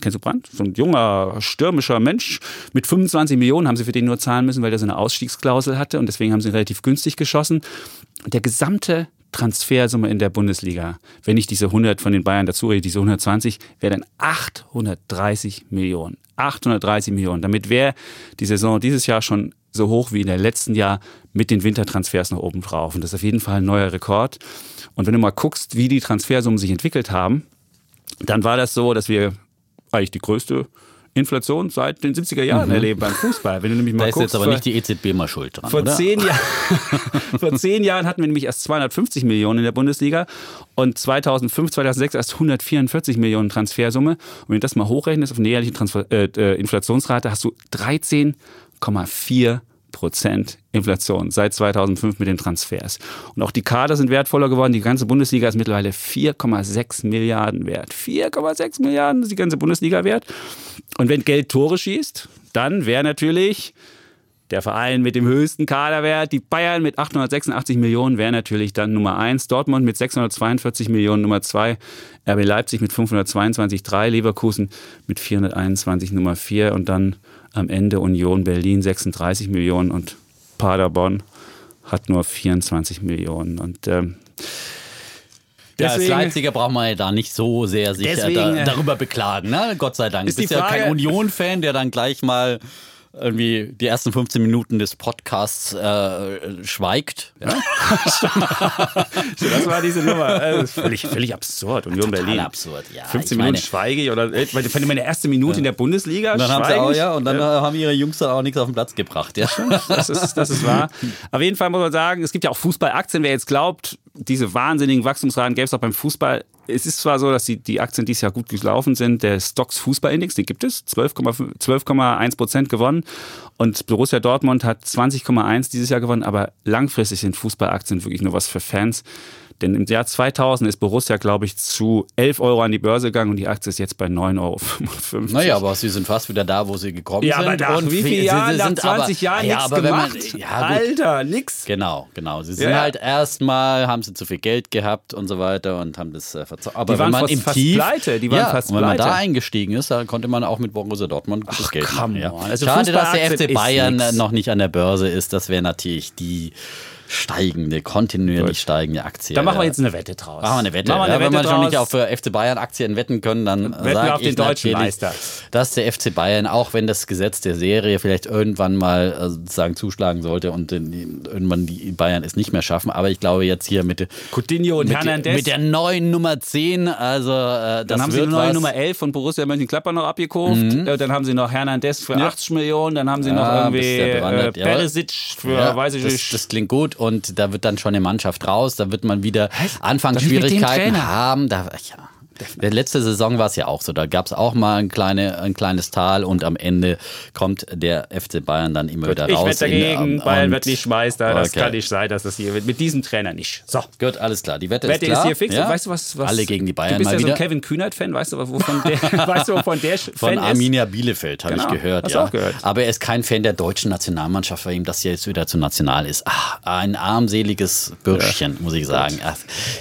Kennst du Brandt? So ein junger, stürmischer Mensch. Mit 25 Millionen haben sie für den nur zahlen müssen, weil der so eine Ausstiegsklausel hatte. Und deswegen haben sie relativ günstig geschossen. Der gesamte Transfersumme in der Bundesliga, wenn ich diese 100 von den Bayern dazu rede, diese 120, wäre dann 830 Millionen. 830 Millionen. Damit wäre die Saison dieses Jahr schon so hoch wie in der letzten Jahr mit den Wintertransfers nach oben drauf. Und das ist auf jeden Fall ein neuer Rekord. Und wenn du mal guckst, wie die Transfersummen sich entwickelt haben, dann war das so, dass wir eigentlich die größte Inflation seit den 70er Jahren mhm. erleben beim Fußball. Wenn du nämlich mal da ist guckst, jetzt aber nicht die EZB mal schuld dran, vor, oder? Zehn Jahr, vor zehn Jahren hatten wir nämlich erst 250 Millionen in der Bundesliga und 2005, 2006 erst 144 Millionen Transfersumme. Und wenn du das mal hochrechnest auf eine jährliche Transfer äh, äh Inflationsrate, hast du 13,4 Prozent Inflation seit 2005 mit den Transfers. Und auch die Kader sind wertvoller geworden. Die ganze Bundesliga ist mittlerweile 4,6 Milliarden wert. 4,6 Milliarden ist die ganze Bundesliga wert. Und wenn Geld Tore schießt, dann wäre natürlich der Verein mit dem höchsten Kaderwert, die Bayern mit 886 Millionen, wäre natürlich dann Nummer 1, Dortmund mit 642 Millionen Nummer 2, RB Leipzig mit 522, 3, Leverkusen mit 421 Nummer 4 und dann am Ende Union Berlin 36 Millionen und Paderborn hat nur 24 Millionen. Und ähm, ja, als Leipziger braucht man ja da nicht so sehr sich deswegen, da, äh, darüber beklagen, ne? Gott sei Dank. Du bist ja kein Union-Fan, der dann gleich mal irgendwie die ersten 15 Minuten des Podcasts äh, schweigt. Ja? das war diese Nummer. Ist völlig, völlig absurd. Union Total Berlin. absurd, ja. 15 Ich Minuten meine- schweige ich oder äh, meine meine erste Minute in der Bundesliga. Und dann haben sie auch, ich. ja, und dann äh, haben ihre Jungs dann auch nichts auf den Platz gebracht, ja. Das ist, das ist wahr. Auf jeden Fall muss man sagen, es gibt ja auch Fußballaktien. Wer jetzt glaubt, diese wahnsinnigen Wachstumsraten gäbe es auch beim Fußball. Es ist zwar so, dass die, die Aktien dieses Jahr gut gelaufen sind. Der Stocks Fußballindex, den gibt es, 12,5 12,1 Prozent gewonnen. Und Borussia Dortmund hat 20,1 dieses Jahr gewonnen. Aber langfristig sind Fußballaktien wirklich nur was für Fans. Denn im Jahr 2000 ist Borussia, glaube ich, zu 11 Euro an die Börse gegangen und die Aktie ist jetzt bei 9,55 Euro. Naja, aber sie sind fast wieder da, wo sie gekommen Ja, aber sind. nach Und wie sie Jahren, nach sind 20 aber, Jahren ja, nichts aber wenn man, gemacht? ja. Alter, nix. Genau, genau. Sie sind Ja. halt erstmal, haben sie zu viel Geld gehabt und so weiter und haben das äh, verzockt. Aber Die waren wenn man fast- im fast Tief, pleite, die waren ja, fast und wenn man pleite. da eingestiegen ist, dann konnte man auch mit Borussia Dortmund gutes Geld come machen. Ja. Also Schade, dass der Fußballaktien FC Bayern noch nicht an der Börse ist. Das wäre natürlich die steigende, kontinuierlich Gut. steigende Aktie. Da machen wir Ja. jetzt eine Wette draus. Machen wir eine Wette. Wir ja, eine wenn Wette man schon nicht auf für FC Bayern Aktien wetten können, dann wir sage auf ich den deutschen Meister. dass der FC Bayern, auch wenn das Gesetz der Serie vielleicht irgendwann mal äh, sozusagen zuschlagen sollte und den, irgendwann die Bayern es nicht mehr schaffen, aber ich glaube jetzt hier mit, Coutinho und mit, Hernandez. mit der neuen Nummer 10, also äh, dann haben sie die neue was. Nummer 11 von Borussia Mönchengladbach noch abgekauft. Äh, Dann haben sie noch Hernandez für Ja. 80 Millionen. Dann haben sie Ja, noch irgendwie ja äh, ja. Perisic für, Ja, weiß ich das, nicht. das klingt gut und da wird dann schon eine Mannschaft raus, da wird man wieder Anfangsschwierigkeiten haben. Da, ja. Der letzte Saison war es ja auch so. Da gab es auch mal ein, kleine, ein kleines Tal und am Ende kommt der FC Bayern dann immer wieder ich raus. wette dagegen, in, ähm, Bayern wird nicht Meister. Das Okay. kann nicht sein, dass das hier wird. Mit diesem Trainer nicht. So. Gut, alles klar. Die Wette, Wette ist klar. ist hier fix. Ja? Und weißt du was, was? Alle gegen die Bayern Du bist ja so wieder. ein Kevin Kühnert-Fan. Weißt du, wovon der, weißt du, wovon der Von Fan ist? Arminia Bielefeld habe Genau. ich gehört. Hast ja. auch gehört? Aber er ist kein Fan der deutschen Nationalmannschaft, weil ihm das jetzt wieder zu national ist. Ach, ein armseliges Bürschchen, muss ich sagen. Ach,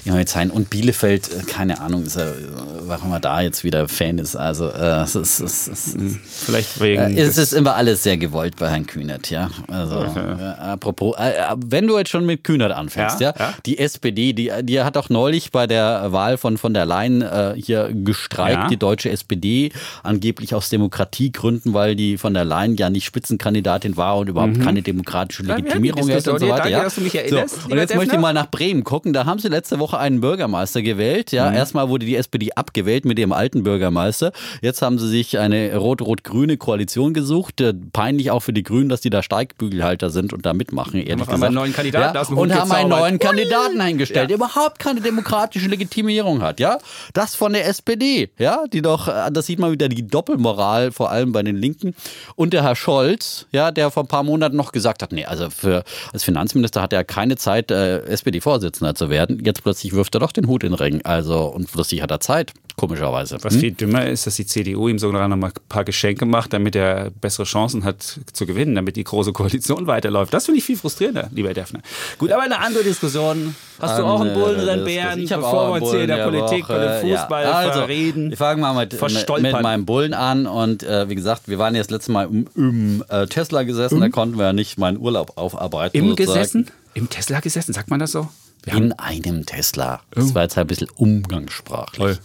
jetzt sein. Und Bielefeld, äh, keine Ahnung, ist er, warum er da jetzt wieder Fan ist. Also äh, es, ist, es, ist, Vielleicht wegen. äh, es ist immer alles sehr gewollt bei Herrn Kühnert, ja. Also äh, apropos, äh, äh, wenn du jetzt schon mit Kühnert anfängst, ja, Ja, die SPD, die, die hat auch neulich bei der Wahl von von der Leyen äh, hier gestreikt, Ja. die deutsche SPD, angeblich aus Demokratiegründen, weil die von der Leyen ja nicht Spitzenkandidatin war und überhaupt keine demokratische Legitimierung hätte und so weiter. Danke, ja. dass du mich erinnerst, so. Und jetzt möchte ich Defner. mal nach Bremen gucken. Da haben sie letzte Woche einen Bürgermeister gewählt. Mhm. Ja, erstmal wurde die SPD abgewählt mit dem alten Bürgermeister. Jetzt haben sie sich eine rot-rot-grüne Koalition gesucht. Äh, Peinlich auch für die Grünen, dass die da Steigbügelhalter sind und da mitmachen, ehrlich gesagt. einen neuen Kandidaten dem und haben einen neuen Kandidaten eingestellt, der überhaupt keine demokratische Legitimierung hat, ja? Das von der SPD, ja, die doch, äh, das sieht man wieder die Doppelmoral, vor allem bei den Linken. Und der Herr Scholz, ja, der vor ein paar Monaten noch gesagt hat, nee, also für, als Finanzminister hat er keine Zeit, äh, SPD-Vorsitzender zu werden. Jetzt plötzlich wirft er doch den Hut in den Ring. Also, und plötzlich hat er Zeit, komischerweise. Was viel dümmer ist, dass die CDU ihm sogar noch mal ein paar Geschenke macht, damit er bessere Chancen hat zu gewinnen, damit die große Koalition weiterläuft. Das finde ich viel frustrierender, lieber Defner. Gut, aber eine andere Diskussion. Hast du auch einen Bullenrennen, Bären, Ich habe bevor wir einen uns hier in der Bullen Politik, Woche. dem Fußball ja. also, verreden? Wir fangen mal mit, mit, meinem Bullen an und äh, wie gesagt, wir waren jetzt letztes Mal im, im äh, Tesla gesessen, da konnten wir ja nicht meinen Urlaub aufarbeiten. Im sozusagen. gesessen? Im Tesla gesessen, sagt man das so? In einem Tesla. Das war jetzt ein bisschen umgangssprachlich.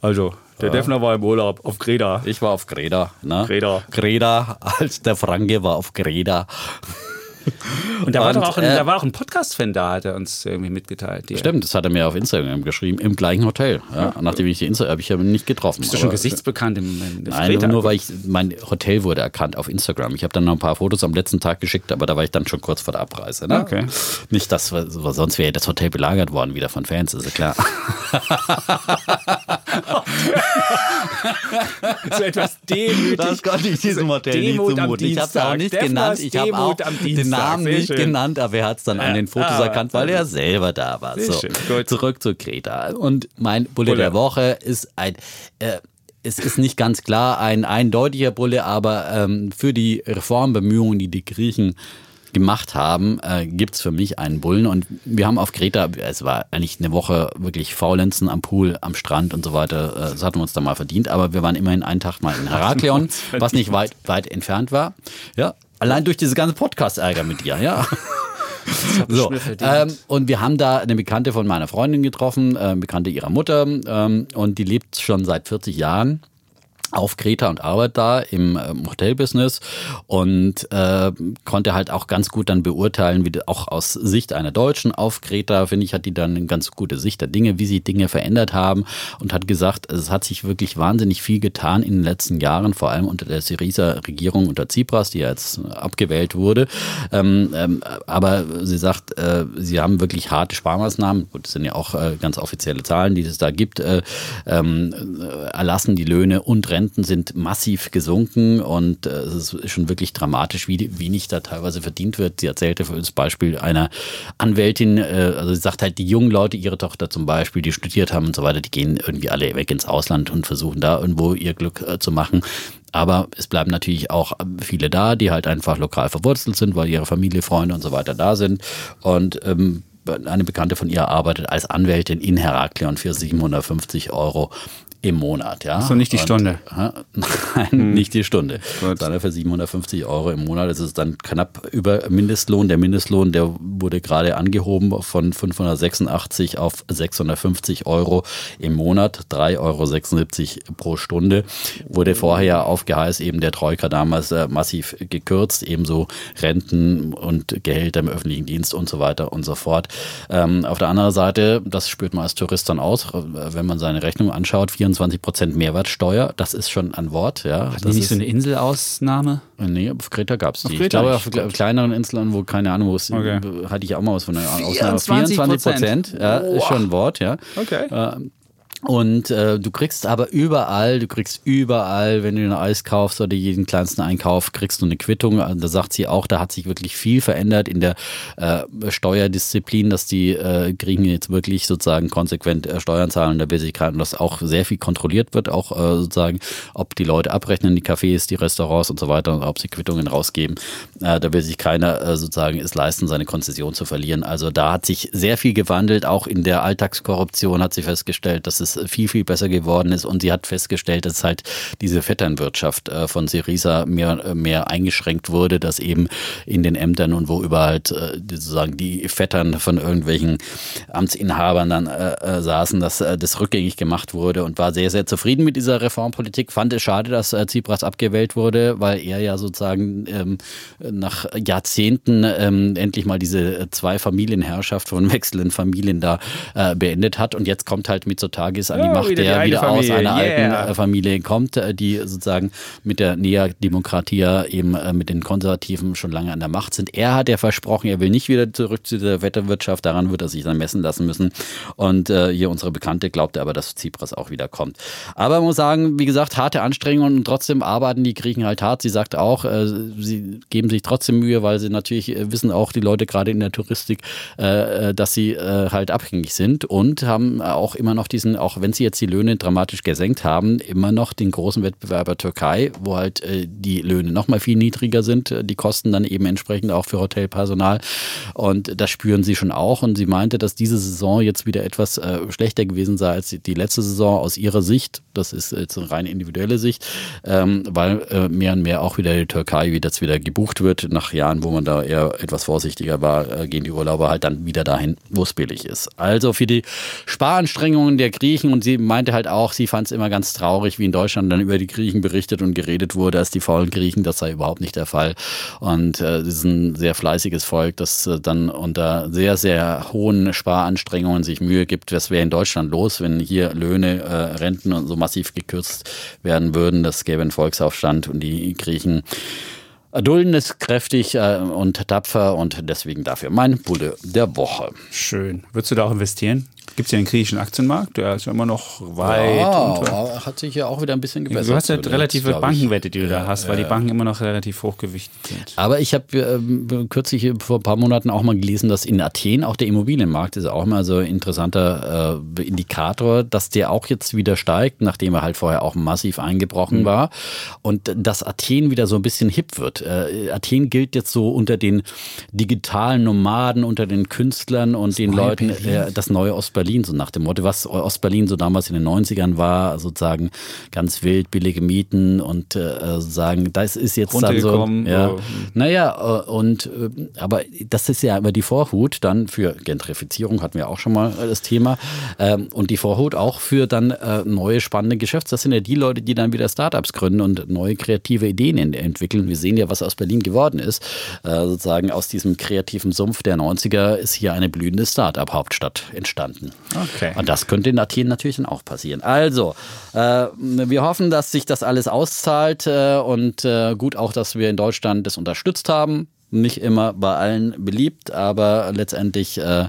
Also, der Defner war im Urlaub auf Greta. Ich war auf Greda. Ne? Greda. Greda, als der Franke war auf Greda. Und da war Und, doch auch ein, äh, da war auch ein Podcast-Fan da, hat er uns irgendwie mitgeteilt. Die- Stimmt, das hat er mir auf Instagram geschrieben, im gleichen Hotel. Ja, nachdem ich die Insta habe ich ihn nicht getroffen. Bist du schon aber- gesichtsbekannt im, im Nein, Greta? nur weil ich, mein Hotel wurde erkannt auf Instagram. Ich habe dann noch ein paar Fotos am letzten Tag geschickt, aber da war ich dann schon kurz vor der Abreise. Ne? Okay. Nicht, dass sonst wäre das Hotel belagert worden wieder von Fans, ist ja klar. so etwas demütig. Das konnte ich diesem Hotel Demut nicht zumuten. Ich habe es auch nicht Defners genannt. Ich habe auch den. Namen nicht schön. genannt, aber er hat es dann an den Fotos Ah, erkannt, weil er selber da war. So, zurück zu Greta. Und mein Bulle, Bulle. der Woche ist ein... Äh, es ist nicht ganz klar ein eindeutiger Bulle, aber ähm, für die Reformbemühungen, die die Griechen gemacht haben, äh, gibt es für mich einen Bullen. Und wir haben auf Kreta, es war eigentlich eine Woche wirklich Faulenzen am Pool, am Strand und so weiter. Äh, das hatten wir uns da mal verdient. Aber wir waren immerhin einen Tag mal in Heraklion, was nicht weit, weit entfernt war. Ja, allein durch diese ganze Podcast-Ärger mit dir, ja. So, ähm, und wir haben da eine Bekannte von meiner Freundin getroffen, äh, Bekannte ihrer Mutter, ähm, und die lebt schon seit 40 Jahren auf Kreta und arbeitet da im ähm, Hotelbusiness und äh, konnte halt auch ganz gut dann beurteilen, wie auch aus Sicht einer Deutschen auf Kreta, finde ich, hat die dann eine ganz gute Sicht der Dinge, wie sich Dinge verändert haben und hat gesagt, es hat sich wirklich wahnsinnig viel getan in den letzten Jahren, vor allem unter der Syriza-Regierung unter Tsipras, die ja jetzt abgewählt wurde. Ähm, ähm, aber sie sagt, äh, sie haben wirklich harte Sparmaßnahmen, gut, das sind ja auch äh, ganz offizielle Zahlen, die es da gibt, äh, ähm, äh, erlassen die Löhne und Renten Renten sind massiv gesunken und äh, es ist schon wirklich dramatisch, wie wenig da teilweise verdient wird. Sie erzählte für das Beispiel einer Anwältin, äh, also sie sagt halt, die jungen Leute, ihre Tochter zum Beispiel, die studiert haben und so weiter, die gehen irgendwie alle weg ins Ausland und versuchen da irgendwo ihr Glück äh, zu machen. Aber es bleiben natürlich auch viele da, die halt einfach lokal verwurzelt sind, weil ihre Familie, Freunde und so weiter da sind. Und ähm, eine Bekannte von ihr arbeitet als Anwältin in Heraklion für 750 Euro im Monat, ja. So nicht die und, Stunde. Äh, nein, hm. nicht die Stunde. Gut. Dann für 750 Euro im Monat. Das ist dann knapp über Mindestlohn. Der Mindestlohn, der wurde gerade angehoben von 586 auf 650 Euro im Monat, 3,76 Euro pro Stunde. Wurde vorher aufgeheißt, eben der Troika damals äh, massiv gekürzt, ebenso Renten und Gehälter im öffentlichen Dienst und so weiter und so fort. Ähm, auf der anderen Seite, das spürt man als Tourist dann aus, wenn man seine Rechnung anschaut, 24 25 Prozent Mehrwertsteuer, das ist schon ein Wort. Ja. Hat das nicht so eine Inselausnahme? Nee, auf Kreta gab es die. ich glaube, auf kleineren Inseln, wo keine Ahnung, wo es okay. hatte ich auch mal was von einer Ausnahme. 24 Prozent, ja, ist schon ein Wort, ja. Okay. Äh, und äh, du kriegst aber überall, du kriegst überall, wenn du ein Eis kaufst oder jeden kleinsten Einkauf, kriegst du eine Quittung. Also da sagt sie auch, da hat sich wirklich viel verändert in der äh, Steuerdisziplin, dass die äh, Griechen jetzt wirklich sozusagen konsequent äh, Steuern zahlen da will und dass auch sehr viel kontrolliert wird, auch äh, sozusagen, ob die Leute abrechnen, die Cafés, die Restaurants und so weiter, und ob sie Quittungen rausgeben. Äh, da will sich keiner äh, sozusagen es leisten, seine Konzession zu verlieren. Also da hat sich sehr viel gewandelt, auch in der Alltagskorruption hat sie festgestellt, dass es viel, viel besser geworden ist. Und sie hat festgestellt, dass halt diese Vetternwirtschaft äh, von Syriza mehr, mehr eingeschränkt wurde, dass eben in den Ämtern und wo überall äh, sozusagen die Vettern von irgendwelchen Amtsinhabern dann äh, saßen, dass das rückgängig gemacht wurde und war sehr, sehr zufrieden mit dieser Reformpolitik. Fand es schade, dass Tsipras abgewählt wurde, weil er ja sozusagen ähm, nach Jahrzehnten ähm, endlich mal diese zwei Familienherrschaft von wechselnden Familien da äh, beendet hat. Und jetzt kommt halt mit zutage ist an die Macht, wieder der die wieder aus einer yeah. alten äh, Familie kommt, äh, die sozusagen mit der Nea-Demokratie eben äh, mit den Konservativen schon lange an der Macht sind. Er hat ja versprochen, er will nicht wieder zurück zu der Wetterwirtschaft, daran wird er sich dann messen lassen müssen. Und hier unsere Bekannte glaubte aber, dass Tsipras auch wieder kommt. Aber man muss sagen, wie gesagt, harte Anstrengungen und trotzdem arbeiten die Griechen halt hart. Sie sagt auch, sie geben sich trotzdem Mühe, weil sie natürlich wissen auch die Leute gerade in der Touristik, dass sie halt abhängig sind und haben auch immer noch diesen auch wenn sie jetzt die Löhne dramatisch gesenkt haben, immer noch den großen Wettbewerber Türkei, wo halt äh, die Löhne noch mal viel niedriger sind, äh, die Kosten dann eben entsprechend auch für Hotelpersonal. Und das spüren sie schon auch. Und sie meinte, dass diese Saison jetzt wieder etwas äh, schlechter gewesen sei als die letzte Saison aus ihrer Sicht. Das ist jetzt eine rein individuelle Sicht, ähm, weil äh, mehr und mehr auch wieder die Türkei wie das wieder gebucht wird. Nach Jahren, wo man da eher etwas vorsichtiger war, äh, gehen die Urlauber halt dann wieder dahin, wo es billig ist. Also für die Sparanstrengungen der Griechen und sie meinte halt auch, sie fand es immer ganz traurig, wie in Deutschland dann über die Griechen berichtet und geredet wurde, als die faulen Griechen. Das sei überhaupt nicht der Fall. Und äh, das ist ein sehr fleißiges Volk, das äh, dann unter sehr, sehr hohen Sparanstrengungen sich Mühe gibt. Was wäre in Deutschland los, wenn hier Löhne, äh, Renten und so massiv gekürzt werden würden? Das gäbe einen Volksaufstand und die Griechen erdulden es kräftig äh, und tapfer und deswegen dafür mein Bulle der Woche. Schön. Würdest du da auch investieren? Gibt es ja den griechischen Aktienmarkt, der ist ja immer noch weit. Ja, unter. hat sich ja auch wieder ein bisschen gebessert. Du hast ja relative Bankenwette, die du da hast, weil die Banken immer noch relativ hochgewichtet sind. Aber ich habe äh, kürzlich vor ein paar Monaten auch mal gelesen, dass in Athen auch der Immobilienmarkt ist auch mal so ein interessanter äh, Indikator, dass der auch jetzt wieder steigt, nachdem er halt vorher auch massiv eingebrochen mhm. war. Und dass Athen wieder so ein bisschen hip wird. Äh, Athen gilt jetzt so unter den digitalen Nomaden, unter den Künstlern und das den Leuten, äh, das neue Ostberlin Ostberlin, so nach dem Motto, was Ostberlin so damals in den 90ern war, sozusagen ganz wild, billige Mieten und äh, sagen, das ist jetzt dann so. Ja, oh. Naja, äh, und äh, aber das ist ja immer die Vorhut dann für Gentrifizierung, hatten wir auch schon mal das Thema. Ähm, und die Vorhut auch für dann äh, neue spannende Geschäfte. Das sind ja die Leute, die dann wieder Startups gründen und neue kreative Ideen entwickeln. Wir sehen ja, was aus Berlin geworden ist. sozusagen aus diesem kreativen Sumpf der 90er ist hier eine blühende Start-up-Hauptstadt entstanden. Okay. Und das könnte in Athen natürlich dann auch passieren. Also, äh, wir hoffen, dass sich das alles auszahlt äh, und äh, gut auch, dass wir in Deutschland das unterstützt haben. Nicht immer bei allen beliebt, aber letztendlich äh,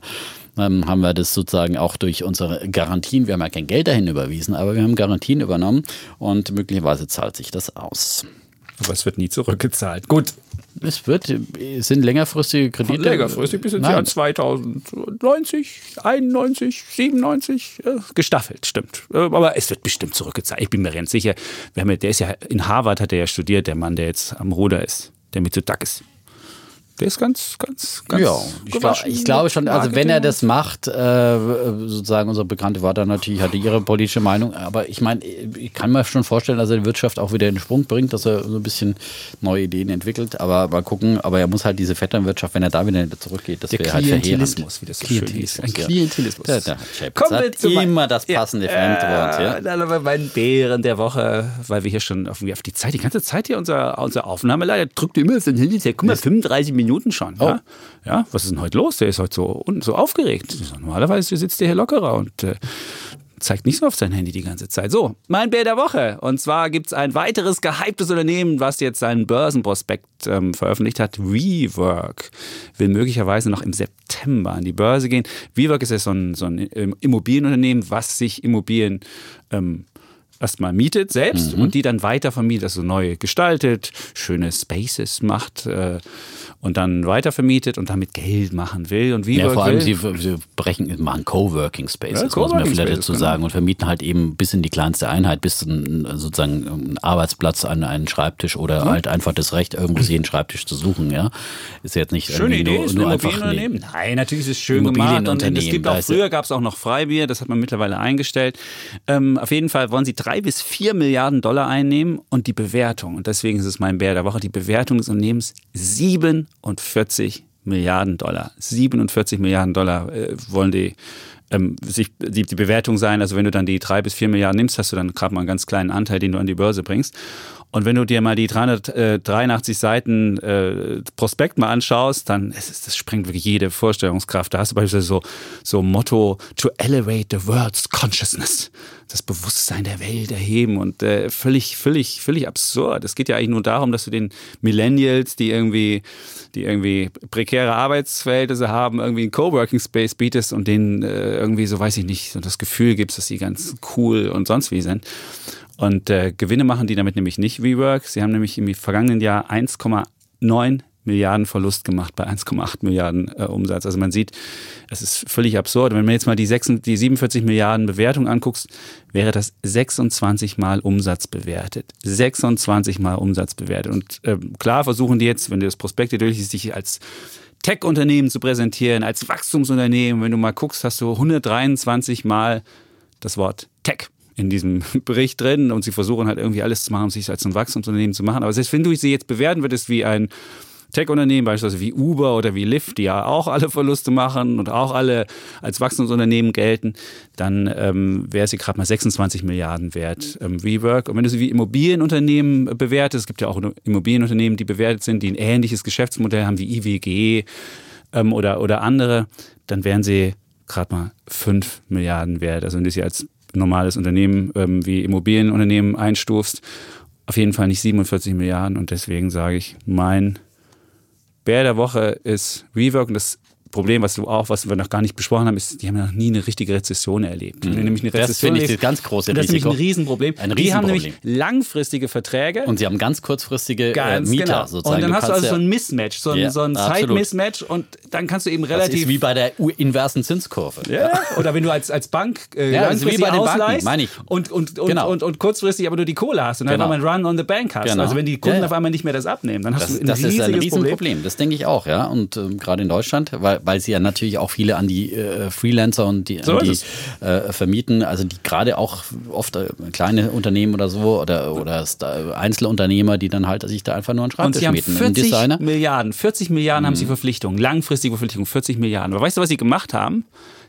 ähm, haben wir das sozusagen auch durch unsere Garantien, wir haben ja kein Geld dahin überwiesen, aber wir haben Garantien übernommen und möglicherweise zahlt sich das aus. Aber es wird nie zurückgezahlt. Gut, es wird, es sind längerfristige Kredite. Längerfristig bis ins Jahr 2090, 91, 97 äh, gestaffelt, stimmt. Äh, aber es wird bestimmt zurückgezahlt. Ich bin mir ganz sicher. Wir haben, der ist ja in Harvard hat er ja studiert, der Mann, der jetzt am Ruder ist, der mit so Duck ist. Der ist ganz, ganz, ganz. Ja, ich, glaub, ich glaube schon, also wenn er das macht, äh, sozusagen unsere Bekannte war da natürlich, hatte ihre politische Meinung, aber ich meine, ich kann mir schon vorstellen, dass er die Wirtschaft auch wieder in den Sprung bringt, dass er so ein bisschen neue Ideen entwickelt, aber mal gucken, aber er muss halt diese Vetternwirtschaft, wenn er da wieder zurückgeht, das wäre halt verheerend. wie das so Klientelismus, schön Ein Klientelismus. Ja, da Kommen wir zu immer das passende ja, Fremdwort. Ja. Dann aber meinen Bären der Woche, weil wir hier schon auf, auf die Zeit, die ganze Zeit hier unser, unsere Aufnahme leider drückt immer so ein Handy, guck mal, 35 Minuten Minuten schon. Oh. Ja? ja? was ist denn heute los? Der ist heute so, so aufgeregt. Normalerweise sitzt der hier lockerer und äh, zeigt nicht so auf sein Handy die ganze Zeit. So, mein Bär der Woche. Und zwar gibt es ein weiteres gehyptes Unternehmen, was jetzt seinen Börsenprospekt ähm, veröffentlicht hat. WeWork will möglicherweise noch im September an die Börse gehen. WeWork ist ja so ein, so ein Immobilienunternehmen, was sich Immobilien ähm, erstmal mietet selbst mhm. und die dann weiter vermietet, also neu gestaltet, schöne Spaces macht. Äh, und dann weitervermietet und damit Geld machen will. Und wie ja, vor allem, sie, sie brechen, machen Coworking Spaces, ja, Co muss man vielleicht dazu genau. sagen, und vermieten halt eben bis in die kleinste Einheit, bis ein, sozusagen ein Arbeitsplatz an einen Schreibtisch oder ja. halt einfach das Recht, irgendwo sich einen Schreibtisch zu suchen. Ja, ist jetzt nicht schöne Idee, nur, ist nur einfach nee. Nein, natürlich ist es schön gemacht. Und es gibt auch früher gab es auch noch Freibier, das hat man mittlerweile eingestellt. Ähm, auf jeden Fall wollen sie drei bis vier Milliarden Dollar einnehmen und die Bewertung und deswegen ist es mein Bär der Woche. Die Bewertung des Unternehmens sieben 47 Milliarden Dollar. 47 Milliarden Dollar äh, wollen die, ähm, sich, die, die Bewertung sein. Also wenn du dann die drei bis vier Milliarden nimmst, hast du dann gerade mal einen ganz kleinen Anteil, den du an die Börse bringst. Und wenn du dir mal die 383 Seiten äh, Prospekt mal anschaust, dann ist, das sprengt wirklich jede Vorstellungskraft. Da hast du beispielsweise so, so Motto to elevate the world's consciousness, das Bewusstsein der Welt erheben und äh, völlig, völlig, völlig absurd. Es geht ja eigentlich nur darum, dass du den Millennials, die irgendwie, die irgendwie prekäre Arbeitsverhältnisse haben, irgendwie einen Coworking Space bietest und denen äh, irgendwie so, weiß ich nicht, so das Gefühl gibst, dass sie ganz cool und sonst wie sind. Und äh, Gewinne machen die damit nämlich nicht WeWork. Sie haben nämlich im vergangenen Jahr 1,9 Milliarden Verlust gemacht bei 1,8 Milliarden äh, Umsatz. Also man sieht, es ist völlig absurd. Wenn man jetzt mal die, 6, die 47 Milliarden Bewertung anguckst, wäre das 26 Mal Umsatz bewertet. 26 Mal Umsatz bewertet. Und äh, klar versuchen die jetzt, wenn du das Prospekt hier durchliest, sich als Tech-Unternehmen zu präsentieren, als Wachstumsunternehmen. Wenn du mal guckst, hast du 123 Mal das Wort Tech in diesem Bericht drin und sie versuchen halt irgendwie alles zu machen, um sich als ein Wachstumsunternehmen zu machen. Aber selbst wenn du sie jetzt bewerten würdest wie ein Tech-Unternehmen, beispielsweise wie Uber oder wie Lyft, die ja auch alle Verluste machen und auch alle als Wachstumsunternehmen gelten, dann ähm, wäre sie gerade mal 26 Milliarden wert, ähm, WeWork. Und wenn du sie wie Immobilienunternehmen bewertest, es gibt ja auch Immobilienunternehmen, die bewertet sind, die ein ähnliches Geschäftsmodell haben wie IWG ähm, oder, oder andere, dann wären sie gerade mal 5 Milliarden wert. Also wenn du sie als normales Unternehmen ähm, wie Immobilienunternehmen einstufst. Auf jeden Fall nicht 47 Milliarden und deswegen sage ich, mein Bär der Woche ist Rework und das Problem, was du auch, was wir noch gar nicht besprochen haben, ist, die haben noch nie eine richtige Rezession erlebt. Mhm. Nämlich eine Rezession das finde ich das ganz große Das ist nämlich ein Riesenproblem. Ein Riesenproblem. Die haben nämlich langfristige Verträge. Und sie haben ganz kurzfristige äh, ganz Mieter genau. sozusagen. Und dann du hast du also so ein Mismatch, so ein, ja, so ein Zeitmismatch und dann kannst du eben relativ... Das ist wie bei der inversen Zinskurve. Ja, oder wenn du als, als Bank äh, ja, langfristig wie bei den ausleihst meine ich. Und, und, und, genau. und, und, kurzfristig aber nur die Kohle hast und dann genau. einfach mal ein Run on the Bank hast. Genau. Also wenn die Kunden auf einmal nicht mehr das abnehmen, dann hast das, du ein das riesiges ist ein Riesenproblem. Das denke ich auch, ja. Und ähm, gerade in Deutschland, weil weil sie ja natürlich auch viele an die äh, Freelancer und die, so die äh, vermieten, also die gerade auch oft äh, kleine Unternehmen oder so oder, oder Einzelunternehmer, die dann halt sich da einfach nur einen Schreibtisch mieten. Und sie haben 40 Milliarden, 40 Milliarden mhm. haben sie Verpflichtungen, langfristige Verpflichtungen, 40 Milliarden. Aber weißt du, was sie gemacht haben?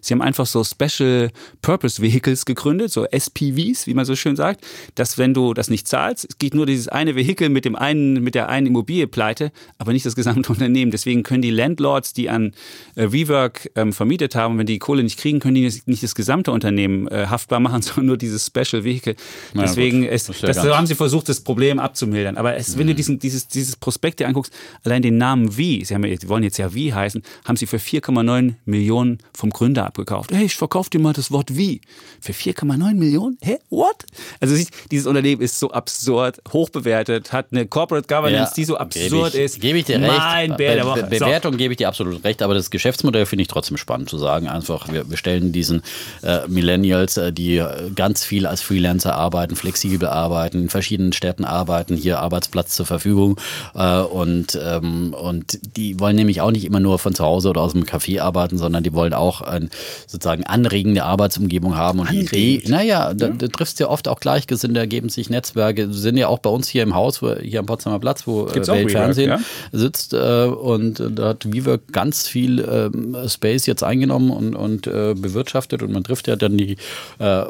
Sie haben einfach so Special Purpose Vehicles gegründet, so SPVs, wie man so schön sagt, dass wenn du das nicht zahlst, es geht nur dieses eine Vehikel mit dem einen, mit der einen Immobilie pleite, aber nicht das gesamte Unternehmen. Deswegen können die Landlords, die an äh, Rework ähm, vermietet haben, wenn die Kohle nicht kriegen, können die nicht das gesamte Unternehmen äh, haftbar machen, sondern nur dieses Special Vehicle. Deswegen ja, ist, das, so haben sie versucht, das Problem abzumildern. Aber es, wenn du mhm. diesen, dieses, dieses Prospekt dir anguckst, allein den Namen Wie, sie, haben, sie wollen jetzt ja Wie heißen, haben sie für 4,9 Millionen vom Gründer ab abgekauft. Hey, ich verkaufe dir mal das Wort wie. Für 4,9 Millionen? Hä? What? Also dieses Unternehmen ist so absurd, hochbewertet, hat eine Corporate Governance, ja, die so absurd ich, ist. Gebe ich dir mein recht. Bär Be Be Bewertung so. gebe ich dir absolut recht, aber das Geschäftsmodell finde ich trotzdem spannend zu sagen. Einfach, wir, wir stellen diesen äh, Millennials, äh, die ganz viel als Freelancer arbeiten, flexibel arbeiten, in verschiedenen Städten arbeiten, hier Arbeitsplatz zur Verfügung äh, und, ähm, und die wollen nämlich auch nicht immer nur von zu Hause oder aus dem Café arbeiten, sondern die wollen auch ein sozusagen anregende Arbeitsumgebung haben und Anregend. die Idee, naja, da, da triffst du ja oft auch Gleichgesinnte, ergeben sich Netzwerke, sind ja auch bei uns hier im Haus, wo, hier am Potsdamer Platz, wo Gibt's äh, Weltfernsehen ja? sitzt äh, und da hat WeWork ganz viel äh, Space jetzt eingenommen und, und äh, bewirtschaftet und man trifft ja dann die, äh,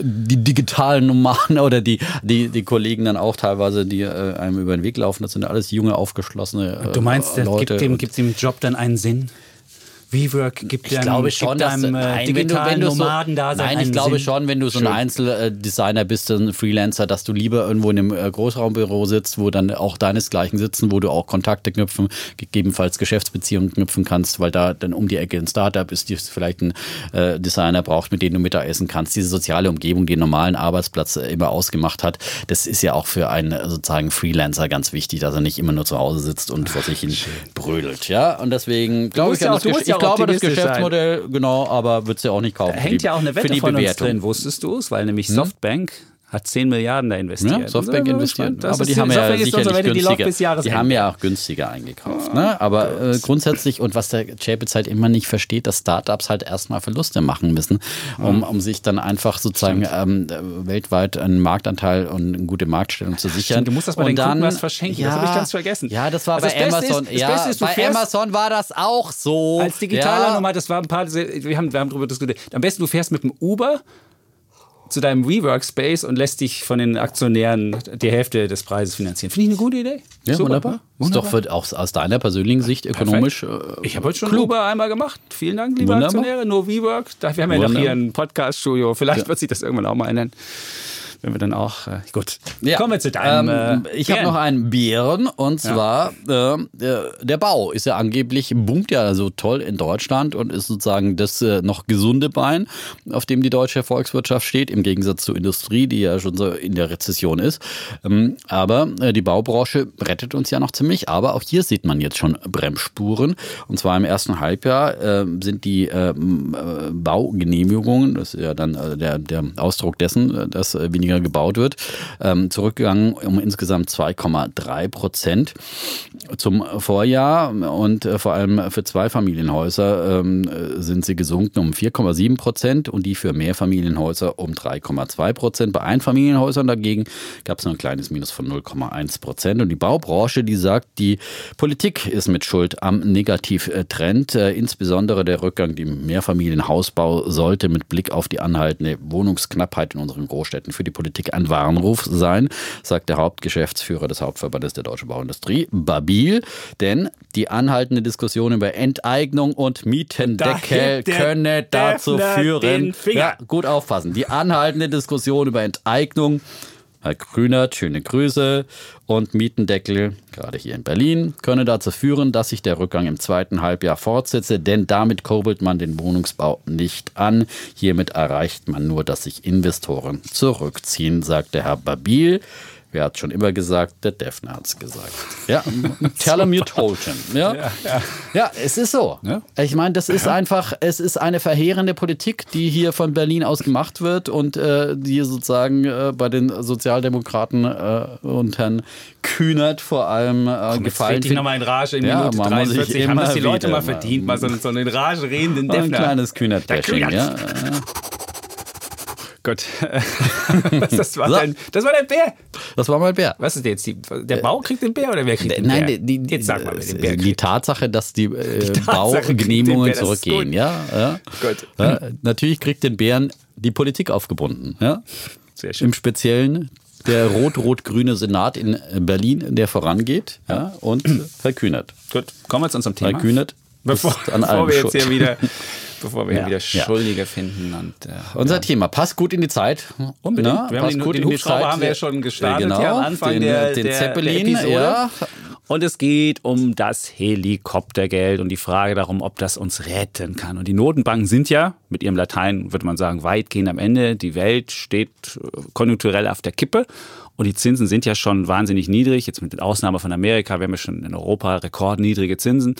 die digitalen Nomaden oder die, die, die Kollegen dann auch teilweise, die äh, einem über den Weg laufen, das sind alles junge, aufgeschlossene Du meinst, Leute. gibt dem, gibt dem Job dann einen Sinn? WeWork gibt ich glaube schon, dass einem, äh, digitalen wenn du, wenn Nomaden so, da sein. Nein, ich glaube Sinn. schon, wenn du so ein Einzeldesigner bist, ein Freelancer, dass du lieber irgendwo in einem äh, Großraumbüro sitzt, wo dann auch deinesgleichen sitzen, wo du auch Kontakte knüpfen, gegebenenfalls Geschäftsbeziehungen knüpfen kannst, weil da dann um die Ecke ein Startup ist, die vielleicht ein äh, Designer braucht, mit dem du Mittagessen kannst. Diese soziale Umgebung, die einen normalen Arbeitsplatz immer ausgemacht hat, das ist ja auch für einen sozusagen Freelancer ganz wichtig, dass er nicht immer nur zu Hause sitzt und vor sich hin brödelt. Ja, und deswegen glaube ich, ja, das, ich glaube, das Geschäftsmodell, sein. genau, aber wird es ja auch nicht kaufen. Da hängt ja auch eine Wette von uns drin, wusstest du es? Weil nämlich hm? Softbank hat 10 Milliarden da investiert. Ja, Softbank investiert. Aber die haben ja sicherlich günstiger. Die, haben ja auch günstiger eingekauft. Ne? Aber äh, grundsätzlich, und was der Chapitz halt immer nicht versteht, dass Startups halt erstmal Verluste machen müssen, um, um sich dann einfach sozusagen ähm, weltweit einen Marktanteil und eine gute Marktstellung zu sichern. Stimmt, du musst das bei den dann, Kunden was verschenken. Ja, das habe ich ganz vergessen. Ja, das war also bei das Amazon. Ist, ja, ist, bei Amazon war das auch so. Als digitaler ja. Nummer, das war ein paar, wir haben, wir haben darüber diskutiert. Am besten du fährst mit dem Uber zu deinem WeWorkspace und lässt dich von den Aktionären die Hälfte des Preises finanzieren. Finde ich eine gute Idee. Ja, Super. wunderbar. wunderbar. Ist doch für, auch aus deiner persönlichen Sicht ökonomisch. Äh, ich habe heute schon klug. Uber einmal gemacht. Vielen Dank, liebe wunderbar. Aktionäre. Nur WeWork. Wir haben ja noch hier ein Podcast-Studio. Vielleicht ja. wird sich das irgendwann auch mal ändern wenn wir dann auch. Äh, gut. Ja. Kommen wir zu deinem. Ähm, äh, ich habe noch einen Bären und zwar ja. äh, der Bau ist ja angeblich, boomt ja so toll in Deutschland und ist sozusagen das äh, noch gesunde Bein, auf dem die deutsche Volkswirtschaft steht, im Gegensatz zur Industrie, die ja schon so in der Rezession ist. Ähm, aber äh, die Baubranche rettet uns ja noch ziemlich. Aber auch hier sieht man jetzt schon Bremsspuren. Und zwar im ersten Halbjahr äh, sind die Baugenehmigungen, das ist ja dann der, der Ausdruck dessen, dass weniger weniger gebaut wird, ähm, zurückgegangen um insgesamt 2,3 Prozent zum Vorjahr. Und äh, vor allem für Zweifamilienhäuser ähm, sind sie gesunken um 4,7 Prozent und die für Mehrfamilienhäuser um 3,2 Prozent. Bei Einfamilienhäusern dagegen gab es nur ein kleines Minus von 0,1 Prozent. Und die Baubranche, die sagt, die Politik ist mit Schuld am Negativtrend, äh, insbesondere der Rückgang im Mehrfamilienhausbau sollte mit Blick auf die anhaltende Wohnungsknappheit in unseren Großstädten für die Politik ein Warnruf sein, sagt der Hauptgeschäftsführer des Hauptverbandes der deutschen Bauindustrie, Babil. Denn die anhaltende Diskussion über Enteignung und Mietendeckel könne dazu führen. Ja, gut aufpassen. Die anhaltende Diskussion über Enteignung Herr Grünert, schöne Grüße. Und Mietendeckel, gerade hier in Berlin, könne dazu führen, dass sich der Rückgang im zweiten Halbjahr fortsetze, denn damit kurbelt man den Wohnungsbau nicht an. Hiermit erreicht man nur, dass sich Investoren zurückziehen, sagte Herr Babil. Wer hat schon immer gesagt? Der Defner hat es gesagt. Ja, tell him you told him. Ja, ja, ja. ja es ist so. Ja? Ich meine, das ist einfach, es ist eine verheerende Politik, die hier von Berlin aus gemacht wird und äh, die sozusagen äh, bei den Sozialdemokraten äh, und Herrn Kühnert vor allem äh, Komm, gefallen. Ich nochmal in Rage in ja, Minute 43. Haben das die Leute mal verdient, mal so, so einen in Rage redenden Defner. Ein kleines Kühnert-Bashing, ja. Gott. das, war so. dein, das war dein Bär. Das war mein Bär. Was ist jetzt? Die, der Bau kriegt den Bär oder wer kriegt den Nein, Bär? Die, jetzt sag mal, den Bär kriegt. Die Tatsache, dass die, äh, die Baugenehmigungen zurückgehen. Ja, ja. Gut. Ja, natürlich kriegt den Bären die Politik aufgebunden. Ja? Sehr schön. Im Speziellen der rot-rot-grüne Senat in Berlin, der vorangeht ja, und verkühnert. Gut, kommen wir zu unserem Thema. Verkühnert. Bevor, bevor wir jetzt hier wieder bevor wir ja, wieder Schuldige ja. finden. Und, äh, Unser ja. Thema passt gut in die Zeit. Unbedingt. Na, wir haben den, gut den in die Zeit. haben wir ja schon gestartet genau, am Anfang den, der, den der, Zeppelin, der Ja. Und es geht um das Helikoptergeld und die Frage darum, ob das uns retten kann. Und die Notenbanken sind ja, mit ihrem Latein würde man sagen, weitgehend am Ende. Die Welt steht äh, konjunkturell auf der Kippe. Und die Zinsen sind ja schon wahnsinnig niedrig. Jetzt mit Ausnahme von Amerika, wir haben ja schon in Europa rekordniedrige Zinsen.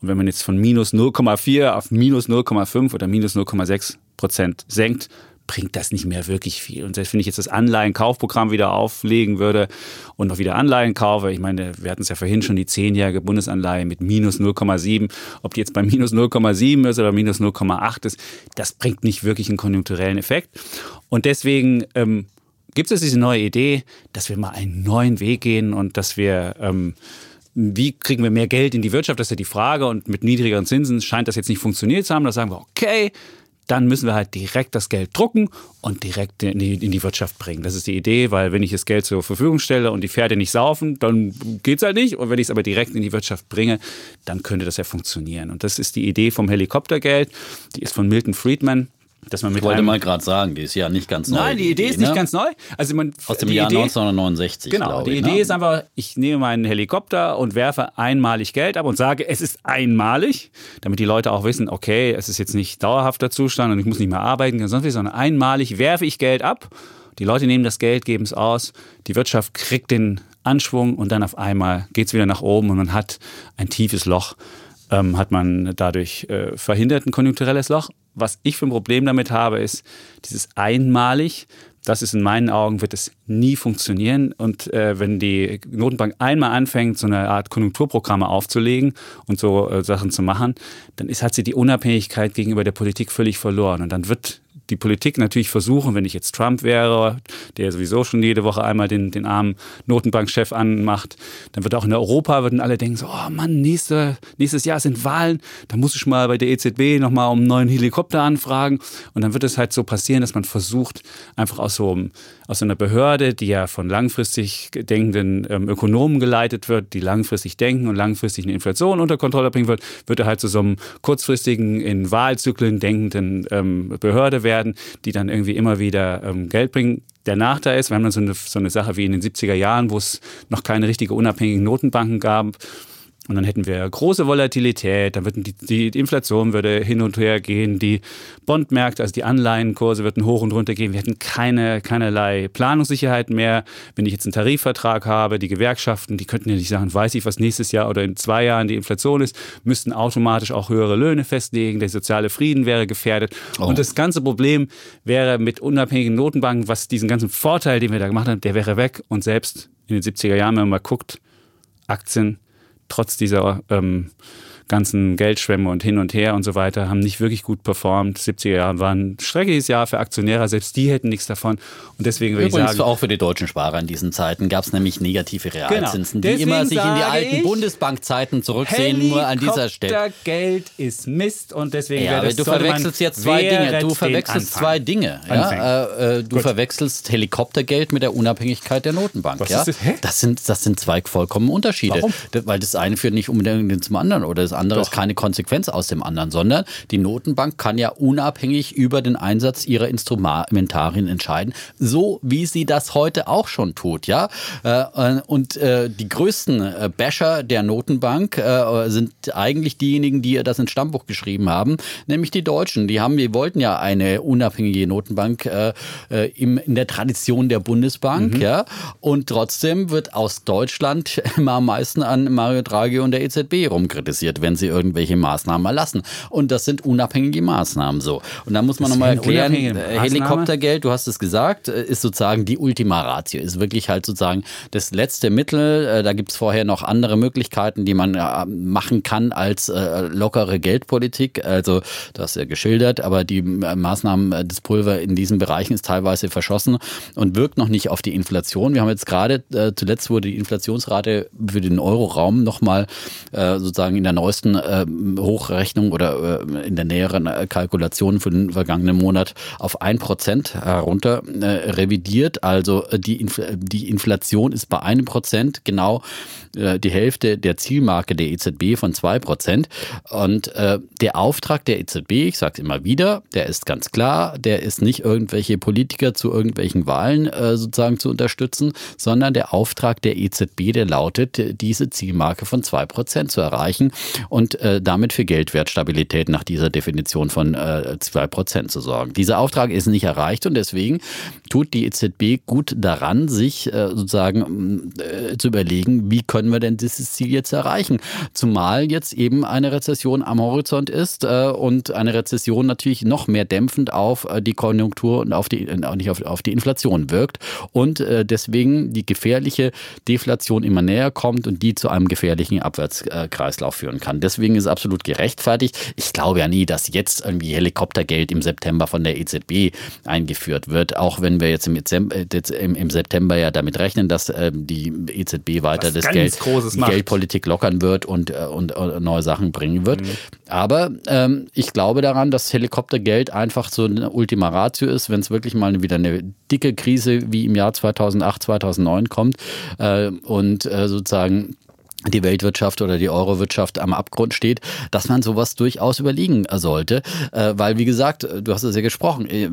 Und wenn man jetzt von minus 0,4 auf minus 0,5 oder minus 0,6 Prozent senkt, bringt das nicht mehr wirklich viel. Und selbst wenn ich jetzt das Anleihenkaufprogramm wieder auflegen würde und noch wieder Anleihen kaufe, ich meine, wir hatten es ja vorhin schon, die zehnjährige Bundesanleihe mit minus 0,7, ob die jetzt bei minus 0,7 ist oder minus 0,8 ist, das bringt nicht wirklich einen konjunkturellen Effekt. Und deswegen ähm, gibt es diese neue Idee, dass wir mal einen neuen Weg gehen und dass wir ähm, wie kriegen wir mehr Geld in die Wirtschaft? Das ist ja die Frage. Und mit niedrigeren Zinsen scheint das jetzt nicht funktioniert zu haben. Da sagen wir, okay, dann müssen wir halt direkt das Geld drucken und direkt in die, in die, Wirtschaft bringen. Das ist die Idee, weil wenn ich das Geld zur Verfügung stelle und die Pferde nicht saufen, dann geht es halt nicht. Und wenn ich es aber direkt in die Wirtschaft bringe, dann könnte das ja funktionieren. Und das ist die Idee vom Helikoptergeld. Die ist von Milton Friedman dass man mit ich wollte mal gerade sagen, die ist ja nicht ganz neu. Nein, die Idee ist nicht ne? ganz neu. Also man, Aus dem Jahr Idee, 1969. Genau, die ich, Idee ne? ist einfach, ich nehme meinen Helikopter und werfe einmalig Geld ab und sage, es ist einmalig, damit die Leute auch wissen, okay, es ist jetzt nicht dauerhafter Zustand und ich muss nicht mehr arbeiten, sonst sondern einmalig werfe ich Geld ab. Die Leute nehmen das Geld, geben es aus, die Wirtschaft kriegt den Anschwung und dann auf einmal geht es wieder nach oben und man hat ein tiefes Loch ähm, hat man dadurch äh, verhindert ein konjunkturelles Loch. Was ich für ein Problem damit habe, ist dieses einmalig. Das ist in meinen Augen, wird es nie funktionieren. Und äh, wenn die Notenbank einmal anfängt, so eine Art Konjunkturprogramme aufzulegen und so äh, Sachen zu machen, dann ist, hat sie die Unabhängigkeit gegenüber der Politik völlig verloren. Und dann wird die Politik natürlich versuchen, wenn ich jetzt Trump wäre, der sowieso schon jede Woche einmal den, den armen Notenbankchef anmacht, dann wird auch in Europa, würden alle denken so, oh Mann, nächste, nächstes Jahr sind Wahlen, da muss ich mal bei der EZB nochmal um einen neuen Helikopter anfragen. Und dann wird es halt so passieren, dass man versucht, einfach aus so, aus so einer Behörde, die ja von langfristig denkenden ähm, Ökonomen geleitet wird, die langfristig denken und langfristig eine Inflation unter Kontrolle bringen wird, wird er halt zu so einem kurzfristigen, in Wahlzyklen denkenden ähm, Behörde werden werden, die dann irgendwie immer wieder ähm, Geld bringen. Der Nachteil ist, haben dann so eine, so eine Sache wie in den 70er Jahren, wo es noch keine richtige unabhängigen Notenbanken gab und dann hätten wir große Volatilität, dann würden die, die Inflation würde hin und her gehen, die Bondmärkte, also die Anleihenkurse würden hoch und runter gehen. Wir hätten keine, keinerlei Planungssicherheit mehr. Wenn ich jetzt einen Tarifvertrag habe, die Gewerkschaften, die könnten ja nicht sagen, weiß ich, was nächstes Jahr oder in zwei Jahren die Inflation ist, müssten automatisch auch höhere Löhne festlegen. Der soziale Frieden wäre gefährdet. Oh. Und das ganze Problem wäre mit unabhängigen Notenbanken, was diesen ganzen Vorteil, den wir da gemacht haben, der wäre weg. Und selbst in den 70er Jahren, wenn man mal guckt, Aktien trotz dieser ähm, ganzen Geldschwämme und hin und her und so weiter, haben nicht wirklich gut performt. 70er Jahre waren ein schreckliches Jahr für Aktionäre, selbst die hätten nichts davon. Und deswegen würde ich sagen. auch für die deutschen Sparer in diesen Zeiten gab es nämlich negative genau. Realzinsen, genau. die immer sich in die alten Bundesbankzeiten zurücksehen, nur an dieser Stelle. Geld ist Mist und deswegen ja, aber du verwechselst jetzt zwei Dinge. Du verwechselst zwei Dinge. Ja? Äh, äh, du Gut. verwechselst Helikoptergeld mit der Unabhängigkeit der Notenbank. Was ja? ist das? Das sind, das sind zwei vollkommen Unterschiede. Warum? Weil das eine führt nicht unbedingt zum anderen oder das andere Doch. ist keine Konsequenz aus dem anderen, sondern die Notenbank kann ja unabhängig über den Einsatz ihrer Instrumentarien entscheiden, so wie sie das heute auch schon tut, ja. Äh, und äh, die größten äh, Basher der Notenbank sind eigentlich diejenigen, die das ins Stammbuch geschrieben haben, nämlich die Deutschen. Die haben, wir wollten ja eine unabhängige Notenbank in der Tradition der Bundesbank, mhm. ja. Und trotzdem wird aus Deutschland immer am meisten an Mario Draghi und der EZB rumkritisiert, wenn sie irgendwelche Maßnahmen erlassen. Und das sind unabhängige Maßnahmen so. Und da muss man nochmal erklären, Helikoptergeld, du hast es gesagt, ist sozusagen die Ultima Ratio, ist wirklich halt sozusagen das letzte Mittel. Äh, da gibt es vorher noch andere Möglichkeiten, die man äh, machen kann als äh, lockere Geldpolitik. Also, du hast ja geschildert, aber die Maßnahmen des Pulver in diesen Bereichen ist teilweise verschossen und wirkt noch nicht auf die Inflation. Wir haben jetzt gerade, zuletzt wurde die Inflationsrate für den Euroraum nochmal sozusagen in der neuesten Hochrechnung oder in der näheren Kalkulation für den vergangenen Monat auf ein Prozent herunter revidiert. Also die, Infl die Inflation ist bei einem Prozent genau äh, die Hälfte der Zielmarke der EZB von zwei Prozent. Und äh, der Auftrag der EZB, ich sage es immer wieder, der ist ganz klar, der ist nicht irgendwelche Politiker zu irgendwelchen Wahlen äh, sozusagen zu unterstützen, sondern der Auftrag der EZB, der lautet, diese Zielmarke von zwei Prozent zu erreichen und äh, damit für Geldwertstabilität nach dieser Definition von äh, zwei Prozent zu sorgen. Dieser Auftrag ist nicht erreicht und deswegen tut die EZB gut daran, sich äh, sozusagen äh, zu überlegen, wie können wir denn dieses Ziel jetzt erreichen? Zumal jetzt eben eine Rezession am Horizont ist äh, und eine Rezession natürlich noch mehr dämpfend auf äh, die Konjunktur und auf die, äh, nicht auf, auf die Inflation wirkt und deswegen die gefährliche Deflation immer näher kommt und die zu einem gefährlichen Abwärtskreislauf führen kann. Deswegen ist es absolut gerechtfertigt. Ich glaube ja nie, dass jetzt irgendwie Helikoptergeld im September von der EZB eingeführt wird, auch wenn wir jetzt im, im September ja damit rechnen, dass die EZB weiter das Geld Geld, Geldpolitik lockern wird und, äh, und, und, äh, neue Sachen bringen wird. Mhm. Aber ähm, ich glaube daran, dass Helikoptergeld einfach so eine Ultima Ratio ist, wenn es wirklich mal wieder eine dicke Krise wie im Jahr 2008, 2009 kommt äh, und äh, sozusagen die Weltwirtschaft oder die Eurowirtschaft am Abgrund steht, dass man sowas durchaus überlegen sollte. Äh, weil, wie gesagt, du hast es ja gesprochen, äh,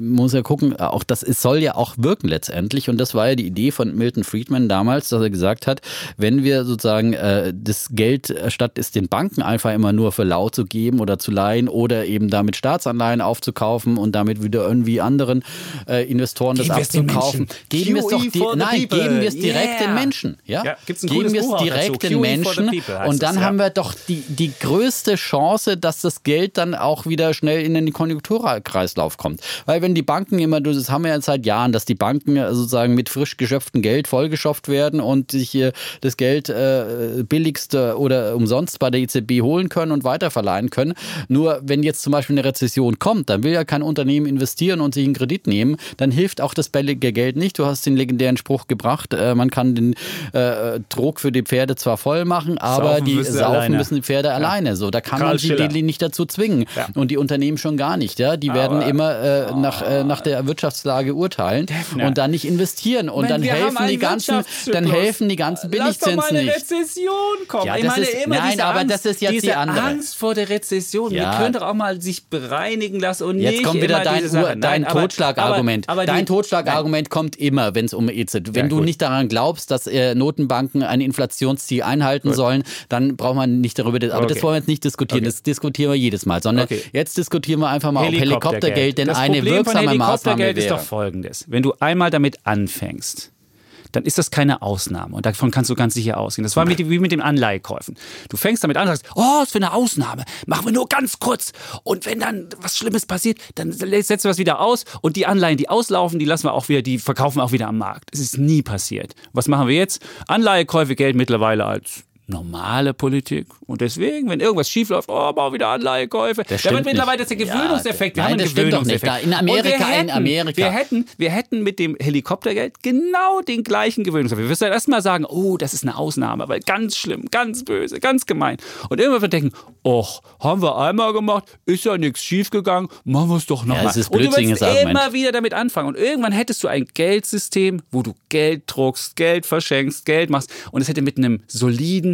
muss ja gucken, auch das es soll ja auch wirken letztendlich. Und das war ja die Idee von Milton Friedman damals, dass er gesagt hat, wenn wir sozusagen äh, das Geld, statt es den Banken einfach immer nur für lau zu geben oder zu leihen oder eben damit Staatsanleihen aufzukaufen und damit wieder irgendwie anderen Investoren geben das abzukaufen, geben wir es doch, die, nein, geben wir es direkt yeah. den Menschen. Ja, ja gibt's ein geben wir es direkt den Menschen. Und dann es, haben wir doch die, die größte Chance, dass das Geld dann auch wieder schnell in den Konjunkturkreislauf kommt. Weil wenn die Banken immer, das haben wir ja seit Jahren, dass die Banken sozusagen mit frisch geschöpftem Geld vollgeschopft werden und sich hier das Geld äh, billigst oder umsonst bei der EZB holen können und weiterverleihen können. Nur wenn jetzt zum Beispiel eine Rezession kommt, dann will ja kein Unternehmen investieren und sich einen Kredit nehmen, dann hilft auch das billige Geld nicht. Du hast den legendären Spruch gebracht, äh, man kann den äh, Trog für die Pferde zwar voll machen, aber saufen die saufen alleine. müssen die Pferde ja. alleine. So, da kann Karl man sie die nicht dazu zwingen. Ja. Und die Unternehmen schon gar nicht. Ja, die aber, werden immer äh, oh. nach, äh, nach der Wirtschaftslage urteilen Defner. und dann nicht investieren und dann helfen die ganzen, dann helfen die ganzen Billigzinsen Lass doch mal eine Rezession kommen. Ja, ich meine ist, immer nein, aber Angst, das ist jetzt die andere. Angst vor der Rezession. Ja. Wir können doch auch mal sich bereinigen lassen und jetzt nicht kommt wieder dein, Ur, dein Totschlagargument. dein Totschlagargument kommt immer, wenn es um EZB. Wenn du nicht daran glaubst, dass äh, Notenbanken ein Inflationsziel einhalten sollen sollen, dann braucht man nicht darüber, aber okay. das wollen wir jetzt nicht diskutieren, okay. das diskutieren wir jedes Mal, sondern okay. jetzt diskutieren wir einfach mal Helikoptergeld. ob Helikoptergeld denn das eine Problem wirksame von Maßnahme wäre. ist doch folgendes, wenn du einmal damit anfängst, dann ist das keine Ausnahme. Und davon kannst du ganz sicher ausgehen. Das war mit, wie mit den Anleihekäufen. Du fängst damit an und sagst, oh, ist für eine Ausnahme. Machen wir nur ganz kurz. Und wenn dann was Schlimmes passiert, dann setzen wir es wieder aus. Und die Anleihen, die auslaufen, die lassen wir auch wieder, die verkaufen wir auch wieder am Markt. Es ist nie passiert. Was machen wir jetzt? Anleihekäufe Geld mittlerweile als normale Politik. Und deswegen, wenn irgendwas schief läuft, oh, bau wieder Anleihekäufe. Das da wird mittlerweile das der Gewöhnungseffekt. Ja, wir nein, haben einen Gewöhnungseffekt. In Amerika, hätten, in Amerika. Wir hätten, wir hätten mit dem Helikoptergeld genau den gleichen Gewöhnungseffekt. Wir müssen erstmal sagen, oh, das ist eine Ausnahme, weil ganz schlimm, ganz böse, ganz gemein. Und irgendwann wird denken, och, haben wir einmal gemacht, ist ja nichts schiefgegangen, machen wir es doch nochmal. Ja, das ist und du wirst immer wieder damit anfangen. Und irgendwann hättest du ein Geldsystem, wo du Geld druckst, Geld verschenkst, Geld machst. Und es hätte mit einem soliden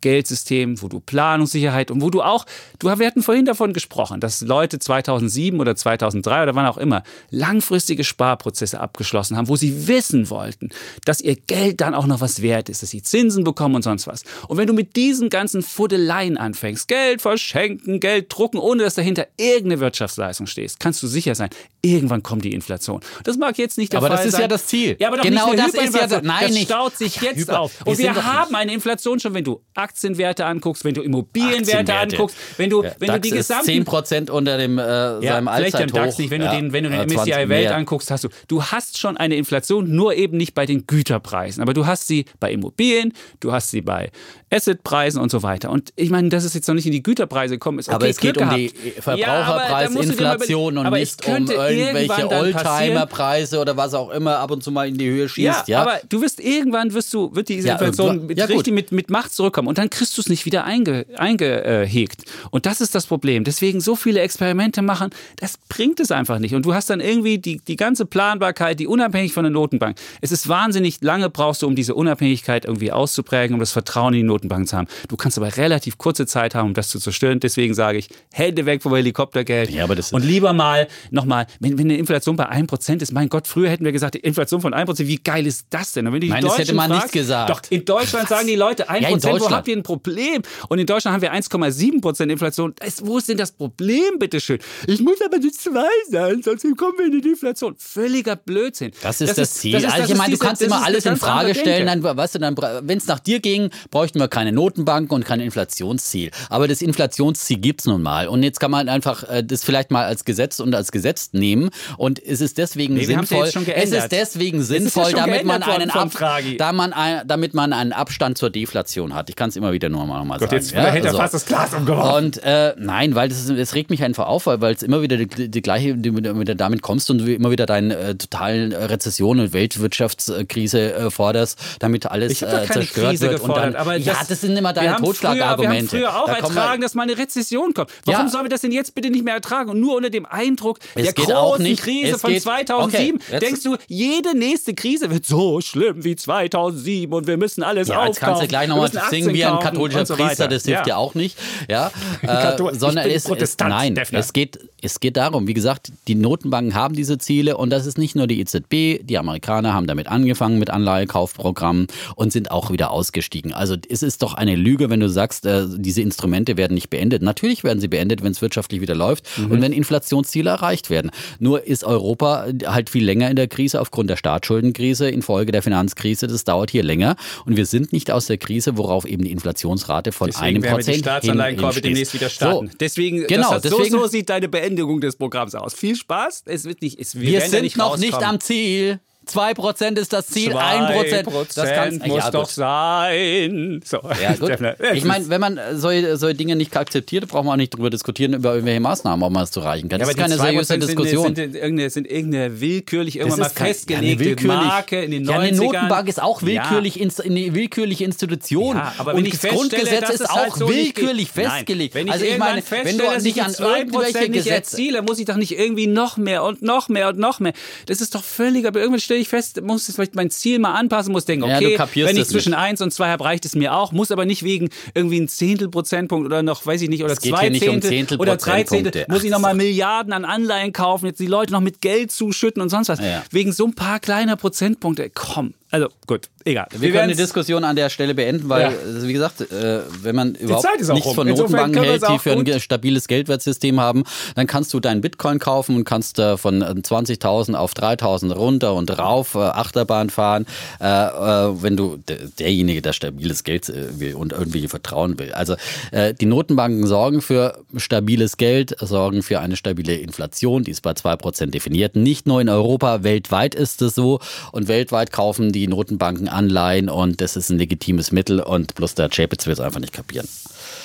Geldsystem, wo du Planungssicherheit und wo du auch, du, wir hatten vorhin davon gesprochen, dass Leute 2007 oder 2003 oder wann auch immer langfristige Sparprozesse abgeschlossen haben, wo sie wissen wollten, dass ihr Geld dann auch noch was wert ist, dass sie Zinsen bekommen und sonst was. Und wenn du mit diesen ganzen Fuddeleien anfängst, Geld verschenken, Geld drucken, ohne dass dahinter irgendeine Wirtschaftsleistung steht, kannst du sicher sein, irgendwann kommt die Inflation. Das mag jetzt nicht der aber Fall sein. Aber das ist ja das Ziel. Ja, aber doch genau nicht das ist ja das, nein, das nicht. staut sich jetzt Hyper. auf. Und wir, wir haben eine Inflation schon, wenn du Aktienwerte anguckst, wenn du Immobilienwerte anguckst, wenn du, ja, wenn DAX du die gesamten... Ist 10% unter dem, äh, ja, seinem Allzeithoch. DAX nicht, wenn du den, wenn du den MSCI Welt anguckst, hast du, du hast schon eine Inflation, nur eben nicht bei den Güterpreisen, aber du hast sie bei Immobilien, du hast sie bei Assetpreisen und so weiter. Und ich meine, dass es jetzt noch nicht in die Güterpreise gekommen ist, okay, aber es Glück geht um gehabt. die Verbraucherpreisinflation ja, und nicht um irgendwelche Oldtimer-Preise oder was auch immer ab und zu mal in die Höhe schießt. Ja, ja? aber du wirst irgendwann wirst du wird diese Inflation ja, richtig mit, mit Macht zurückkommen und dann kriegst du es nicht wieder einge, eingehegt. Und das ist das Problem. Deswegen so viele Experimente machen, das bringt es einfach nicht. Und du hast dann irgendwie die, die ganze Planbarkeit, die unabhängig von der Notenbank. Es ist wahnsinnig lange brauchst du, um diese Unabhängigkeit irgendwie auszuprägen, um das Vertrauen in die Notenbank zu haben. Du kannst aber relativ kurze Zeit haben, um das zu zerstören. Deswegen sage ich, Hände weg vom Helikoptergeld. Ja, aber das und lieber mal nochmal, wenn, wenn eine Inflation bei 1% ist, mein Gott, früher hätten wir gesagt, die Inflation von 1%, wie geil ist das denn? Und wenn die Nein, das hätte man fragst, nicht gesagt. Doch, in Deutschland sagen die Leute, 1%, ja, wo habt ihr ein Problem? Und in Deutschland haben wir 1,7% Inflation. wo ist denn das Problem, bitteschön? Ich muss aber nicht zwei sein, sonst kommen wir in die Inflation. Völliger Blödsinn. Das ist das, das Ziel. Das ist, also ich meine, du kannst immer alles in Frage stellen. Dann, weißt du, dann, wenn es nach dir ging, bräuchten wir keine Notenbank und kein Inflationsziel. Aber das Inflationsziel gibt es nun mal. Und jetzt kann man einfach äh, das vielleicht mal als Gesetz und als Gesetz nehmen. Und es ist deswegen nee, sinnvoll. es ist deswegen sinnvoll, ja damit man einen Ab, da man ein, damit man einen Abstand zur Deflation hat. Ich kann es immer wieder nur mal, mal Gott, sagen. Jetzt ja, hätte er also. fast das Glas umgeworfen. Und äh, nein, weil das, das, regt mich einfach auf, weil es immer wieder die, die gleiche, die, die, damit kommst und du immer wieder deine äh, totalen Rezession und Weltwirtschaftskrise äh, forderst, damit alles äh, zerstört Krise wird. und dann, aber ja, das, das sind immer deine Totschlagargumente. Wir haben früher auch da ertragen, dass mal eine Rezession kommt. Warum ja. sollen wir das denn jetzt bitte nicht mehr ertragen? Und nur unter dem Eindruck es der großen auch nicht. Krise es von geht, 2007 okay, denkst du, jede nächste Krise wird so schlimm wie 2007 und wir müssen alles ja, aufkaufen. Jetzt kannst du gleich nochmal singen wie ein katholischer so Priester, das hilft ja. dir auch nicht. Ja, äh, sondern es, es, nein, es geht, es geht darum, wie gesagt, die Notenbanken haben diese Ziele und das ist nicht nur die EZB, die Amerikaner haben damit angefangen mit Anleihekaufprogrammen und sind auch wieder ausgestiegen. Also es ist doch eine Lüge, wenn du sagst, äh, diese Instrumente werden nicht beendet. Natürlich werden sie beendet, wenn es wirtschaftlich wieder läuft mhm. und wenn Inflationsziele erreicht werden. Nur ist Europa halt viel länger in der Krise aufgrund der Staatsschuldenkrise infolge der Finanzkrise. Das dauert hier länger und wir sind nicht aus der Krise, worauf eben die Inflationsrate von deswegen einem Prozent die Staatsanleihenkäufe demnächst wieder starten. So, deswegen, genau, das deswegen, so, so sieht deine Beendigung des Programms aus. Viel Spaß. Es wird nicht, es, wir, wir sind nicht noch nicht am Ziel. 2% ist das Ziel, 1%, 1% das kann's, muss ja, doch sein. So. Ja, gut. ich meine, wenn man solche, solche Dinge nicht akzeptiert, braucht man auch nicht darüber diskutieren, über irgendwelche Maßnahmen, ob man es erreichen kann. Ja, das ist keine seriöse Diskussion. Sind, sind, irgendeine, sind irgendeine willkürlich irgendwann mal festgelegte Marke in den 90ern. Ja, eine Notenbank ist auch willkürlich, ja. eine willkürliche Institution. Ja, aber und das Grundgesetz ist halt auch so willkürlich Nein. festgelegt. Wenn ich also ich meine, wenn du nicht an irgendwelche Gesetze erziele, muss ich doch nicht irgendwie noch mehr und noch mehr und noch mehr. Das ist doch völlig, aber irgendwann stelle ich fest, muss vielleicht mein Ziel mal anpassen, muss denken, okay, ja, wenn ich zwischen nicht. 1 und 2 habe, reicht es mir auch, muss aber nicht wegen irgendwie ein Zehntel Prozentpunkt oder noch, weiß ich nicht, oder es geht zwei Zehntel, um oder drei Zehntel, muss ich nochmal Milliarden an Anleihen kaufen, jetzt die Leute noch mit Geld zuschütten und sonst was. Ja. Wegen so ein paar kleiner Prozentpunkte, komm. Also gut, egal. Wir, Wir können die Diskussion an der Stelle beenden, weil, ja. wie gesagt, äh, wenn man überhaupt nichts von Notenbanken hält, die für ein stabiles Geldwertsystem haben, dann kannst du deinen Bitcoin kaufen und kannst äh, von 20.000 auf 3.000 runter und rauf äh, Achterbahn fahren, äh, äh, wenn du derjenige, der stabiles Geld äh, will und irgendwie vertrauen will. Also die Notenbanken sorgen für stabiles Geld, sorgen für eine stabile Inflation, die ist bei 2% definiert. Nicht nur in Europa, weltweit ist es so und weltweit kaufen die die Notenbanken Anleihen und das ist ein legitimes Mittel und bloß der Chapitz will es einfach nicht kapieren.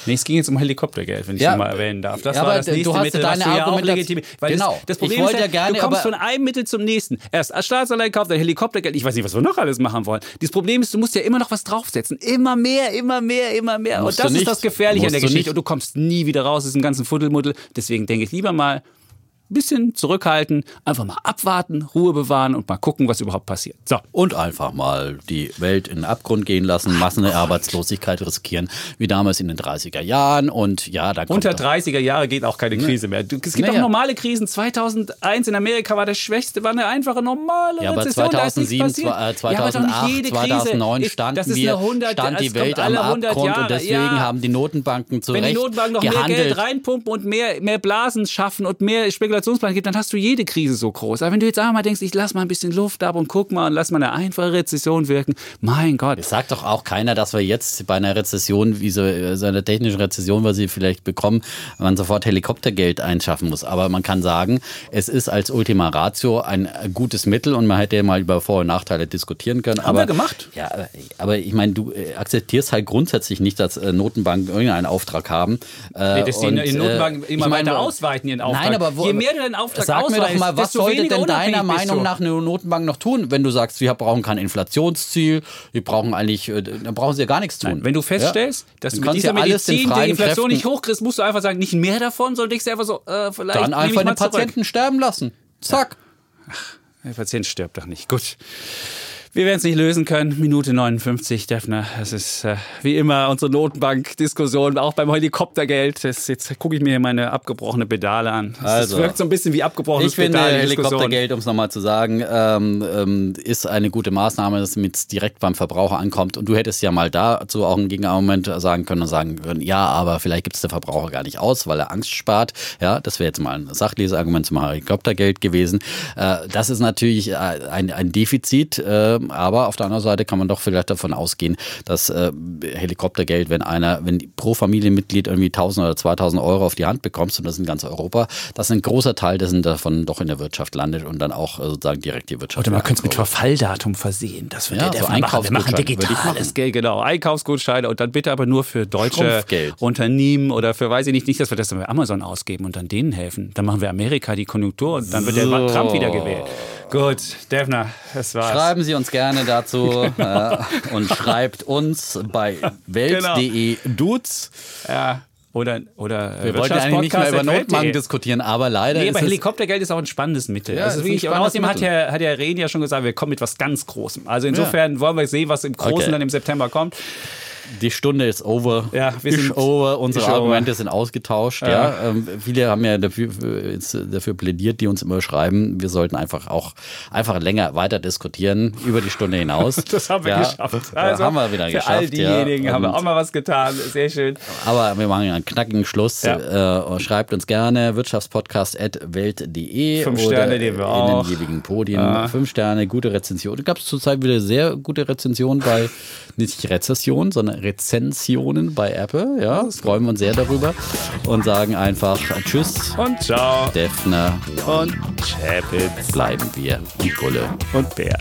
Nee, es ging jetzt um Helikoptergeld, wenn ich ja. mal erwähnen darf. Das ja, war das nächste du hast Mittel, deine was ja auch legitim. Genau. das, das Problem ich ist, ja, gerne, du kommst von einem Mittel zum nächsten. Erst als Staatsanleihen kauft, dann Helikoptergeld. Ich weiß nicht, was wir noch alles machen wollen. Das Problem ist, du musst ja immer noch was draufsetzen. Immer mehr, immer mehr, immer mehr. Musst und das ist das Gefährliche an der Geschichte. Und du kommst nie wieder raus aus diesem ganzen Fuddelmuddel. Deswegen denke ich lieber mal, bisschen zurückhalten, einfach mal abwarten, Ruhe bewahren und mal gucken, was überhaupt passiert. So. Und einfach mal die Welt in den Abgrund gehen lassen, Massenarbeitslosigkeit riskieren, wie damals in den 30er Jahren. Und ja, da Unter 30er Jahre geht auch keine Krise mehr. Es gibt naja. auch normale Krisen. 2001 in Amerika war der schwächste, war eine einfache normale ja, aber Rezession. 2007, 2008, ja, 2009 standen wir, 100, stand die Welt am Abgrund Jahre. und deswegen ja. haben die Notenbanken zu Wenn die Notenbanken noch gehandelt. mehr Geld reinpumpen und mehr, mehr Blasen schaffen und mehr Spekulationsplan gibt, dann hast du jede Krise so groß. Aber wenn du jetzt einmal denkst, ich lass mal ein bisschen Luft ab und guck mal und lass mal eine einfache Rezession wirken, mein Gott. Es sagt doch auch keiner, dass wir jetzt bei einer Rezession, wie so, so einer technischen Rezession, was sie vielleicht bekommen, man sofort Helikoptergeld einschaffen muss. Aber man kann sagen, es ist als Ultima Ratio ein gutes Mittel und man hätte ja mal über Vor- und Nachteile diskutieren können. Haben aber, wir gemacht. Ja, aber ich meine, du äh, akzeptierst halt grundsätzlich nicht, dass äh, Notenbanken irgendeinen Auftrag haben. Äh, nee, dass die, Notenbanken immer mein, weiter ausweiten ihren Auftrag. Nein, aber wo, mehr du deinen Auftrag Sag mir doch mal, was sollte denn deiner Meinung nach eine Notenbank noch tun, wenn du sagst, wir brauchen kein Inflationsziel, wir brauchen eigentlich, dann brauchen sie ja gar nichts tun. Nein, wenn du feststellst, ja? dass du mit dieser Medizin die Inflation Kräften nicht hochkriegst, musst du einfach sagen, nicht mehr davon, sondern denkst du einfach so, äh, vielleicht Dann einfach den Patienten sterben lassen. Zack. Ach, der Patient stirbt doch nicht. Gut. Wir werden es nicht lösen können. Minute 59, Defner. Das ist äh, wie immer unsere Notenbank-Diskussion, auch beim Helikoptergeld. Das, jetzt gucke ich mir hier meine abgebrochene Pedale an. Das, also, wirkt so ein bisschen wie abgebrochenes Ich finde, Helikoptergeld, um es nochmal zu sagen, ähm, ähm, ist eine gute Maßnahme, dass es direkt beim Verbraucher ankommt. Und du hättest ja mal dazu auch ein Gegenargument sagen können und sagen können, ja, aber vielleicht gibt es der Verbraucher gar nicht aus, weil er Angst spart. Ja, das wäre jetzt mal ein Sachleseargument zum Helikoptergeld gewesen. Äh, das ist natürlich äh, ein, ein Defizit. Äh, aber auf der anderen Seite kann man doch vielleicht davon ausgehen, dass äh, Helikoptergeld, wenn einer, wenn pro Familienmitglied irgendwie 1000 oder 2000 Euro auf die Hand bekommst und das in ganz Europa, dass ein großer Teil dessen davon doch in der Wirtschaft landet und dann auch äh, sozusagen direkt die Wirtschaft. Oder man könnte es mit Verfalldatum versehen. Das wird ja, der, so machen. Wir machen digitales Geld, genau. Einkaufsgutscheine und dann bitte aber nur für deutsche Unternehmen oder für, weiß ich nicht, nicht, dass wir das dann bei Amazon ausgeben und dann denen helfen. Dann machen wir Amerika die Konjunktur und dann wird so. der Trump wieder gewählt. Gut, Defner, das war's. Schreiben Sie uns gerne dazu genau. äh, und schreibt uns bei welt.de genau. Dudes. Ja. Oder, oder äh, Wir wollten eigentlich nicht mehr über Notmann diskutieren, aber leider nee, aber Helikoptergeld ist auch ein spannendes Mittel. Ja, also wirklich, und außerdem hat ja, hat ja Rehn ja schon gesagt, wir kommen mit was ganz Großem. Also insofern ja. wollen wir sehen, was im Großen okay. dann im September kommt die Stunde ist over. Ja, wir sind over. Unsere Argumente over. sind ausgetauscht. Ja. ja. Ähm, viele haben ja dafür, dafür plädiert, die uns immer schreiben, wir sollten einfach auch einfach länger weiter diskutieren über die Stunde hinaus. das haben wir ja, geschafft. Also haben wir wieder für geschafft. all diejenigen haben wir auch mal was getan. Sehr schön. Aber wir machen einen knackigen Schluss. Äh, schreibt uns gerne wirtschaftspodcast.welt.de Fünf Sterne nehmen wir auch. in den jeweiligen Podien. Fünf Sterne, gute Rezension. Gab es zurzeit wieder sehr gute Rezensionen bei nicht Rezession, sondern Rezensionen bei Apple. Ja, das freuen wir uns sehr darüber. Und sagen einfach Tschüss. Und ciao. Defner. Und Chapitz. Bleiben wir. Und Bulle. Und Bär.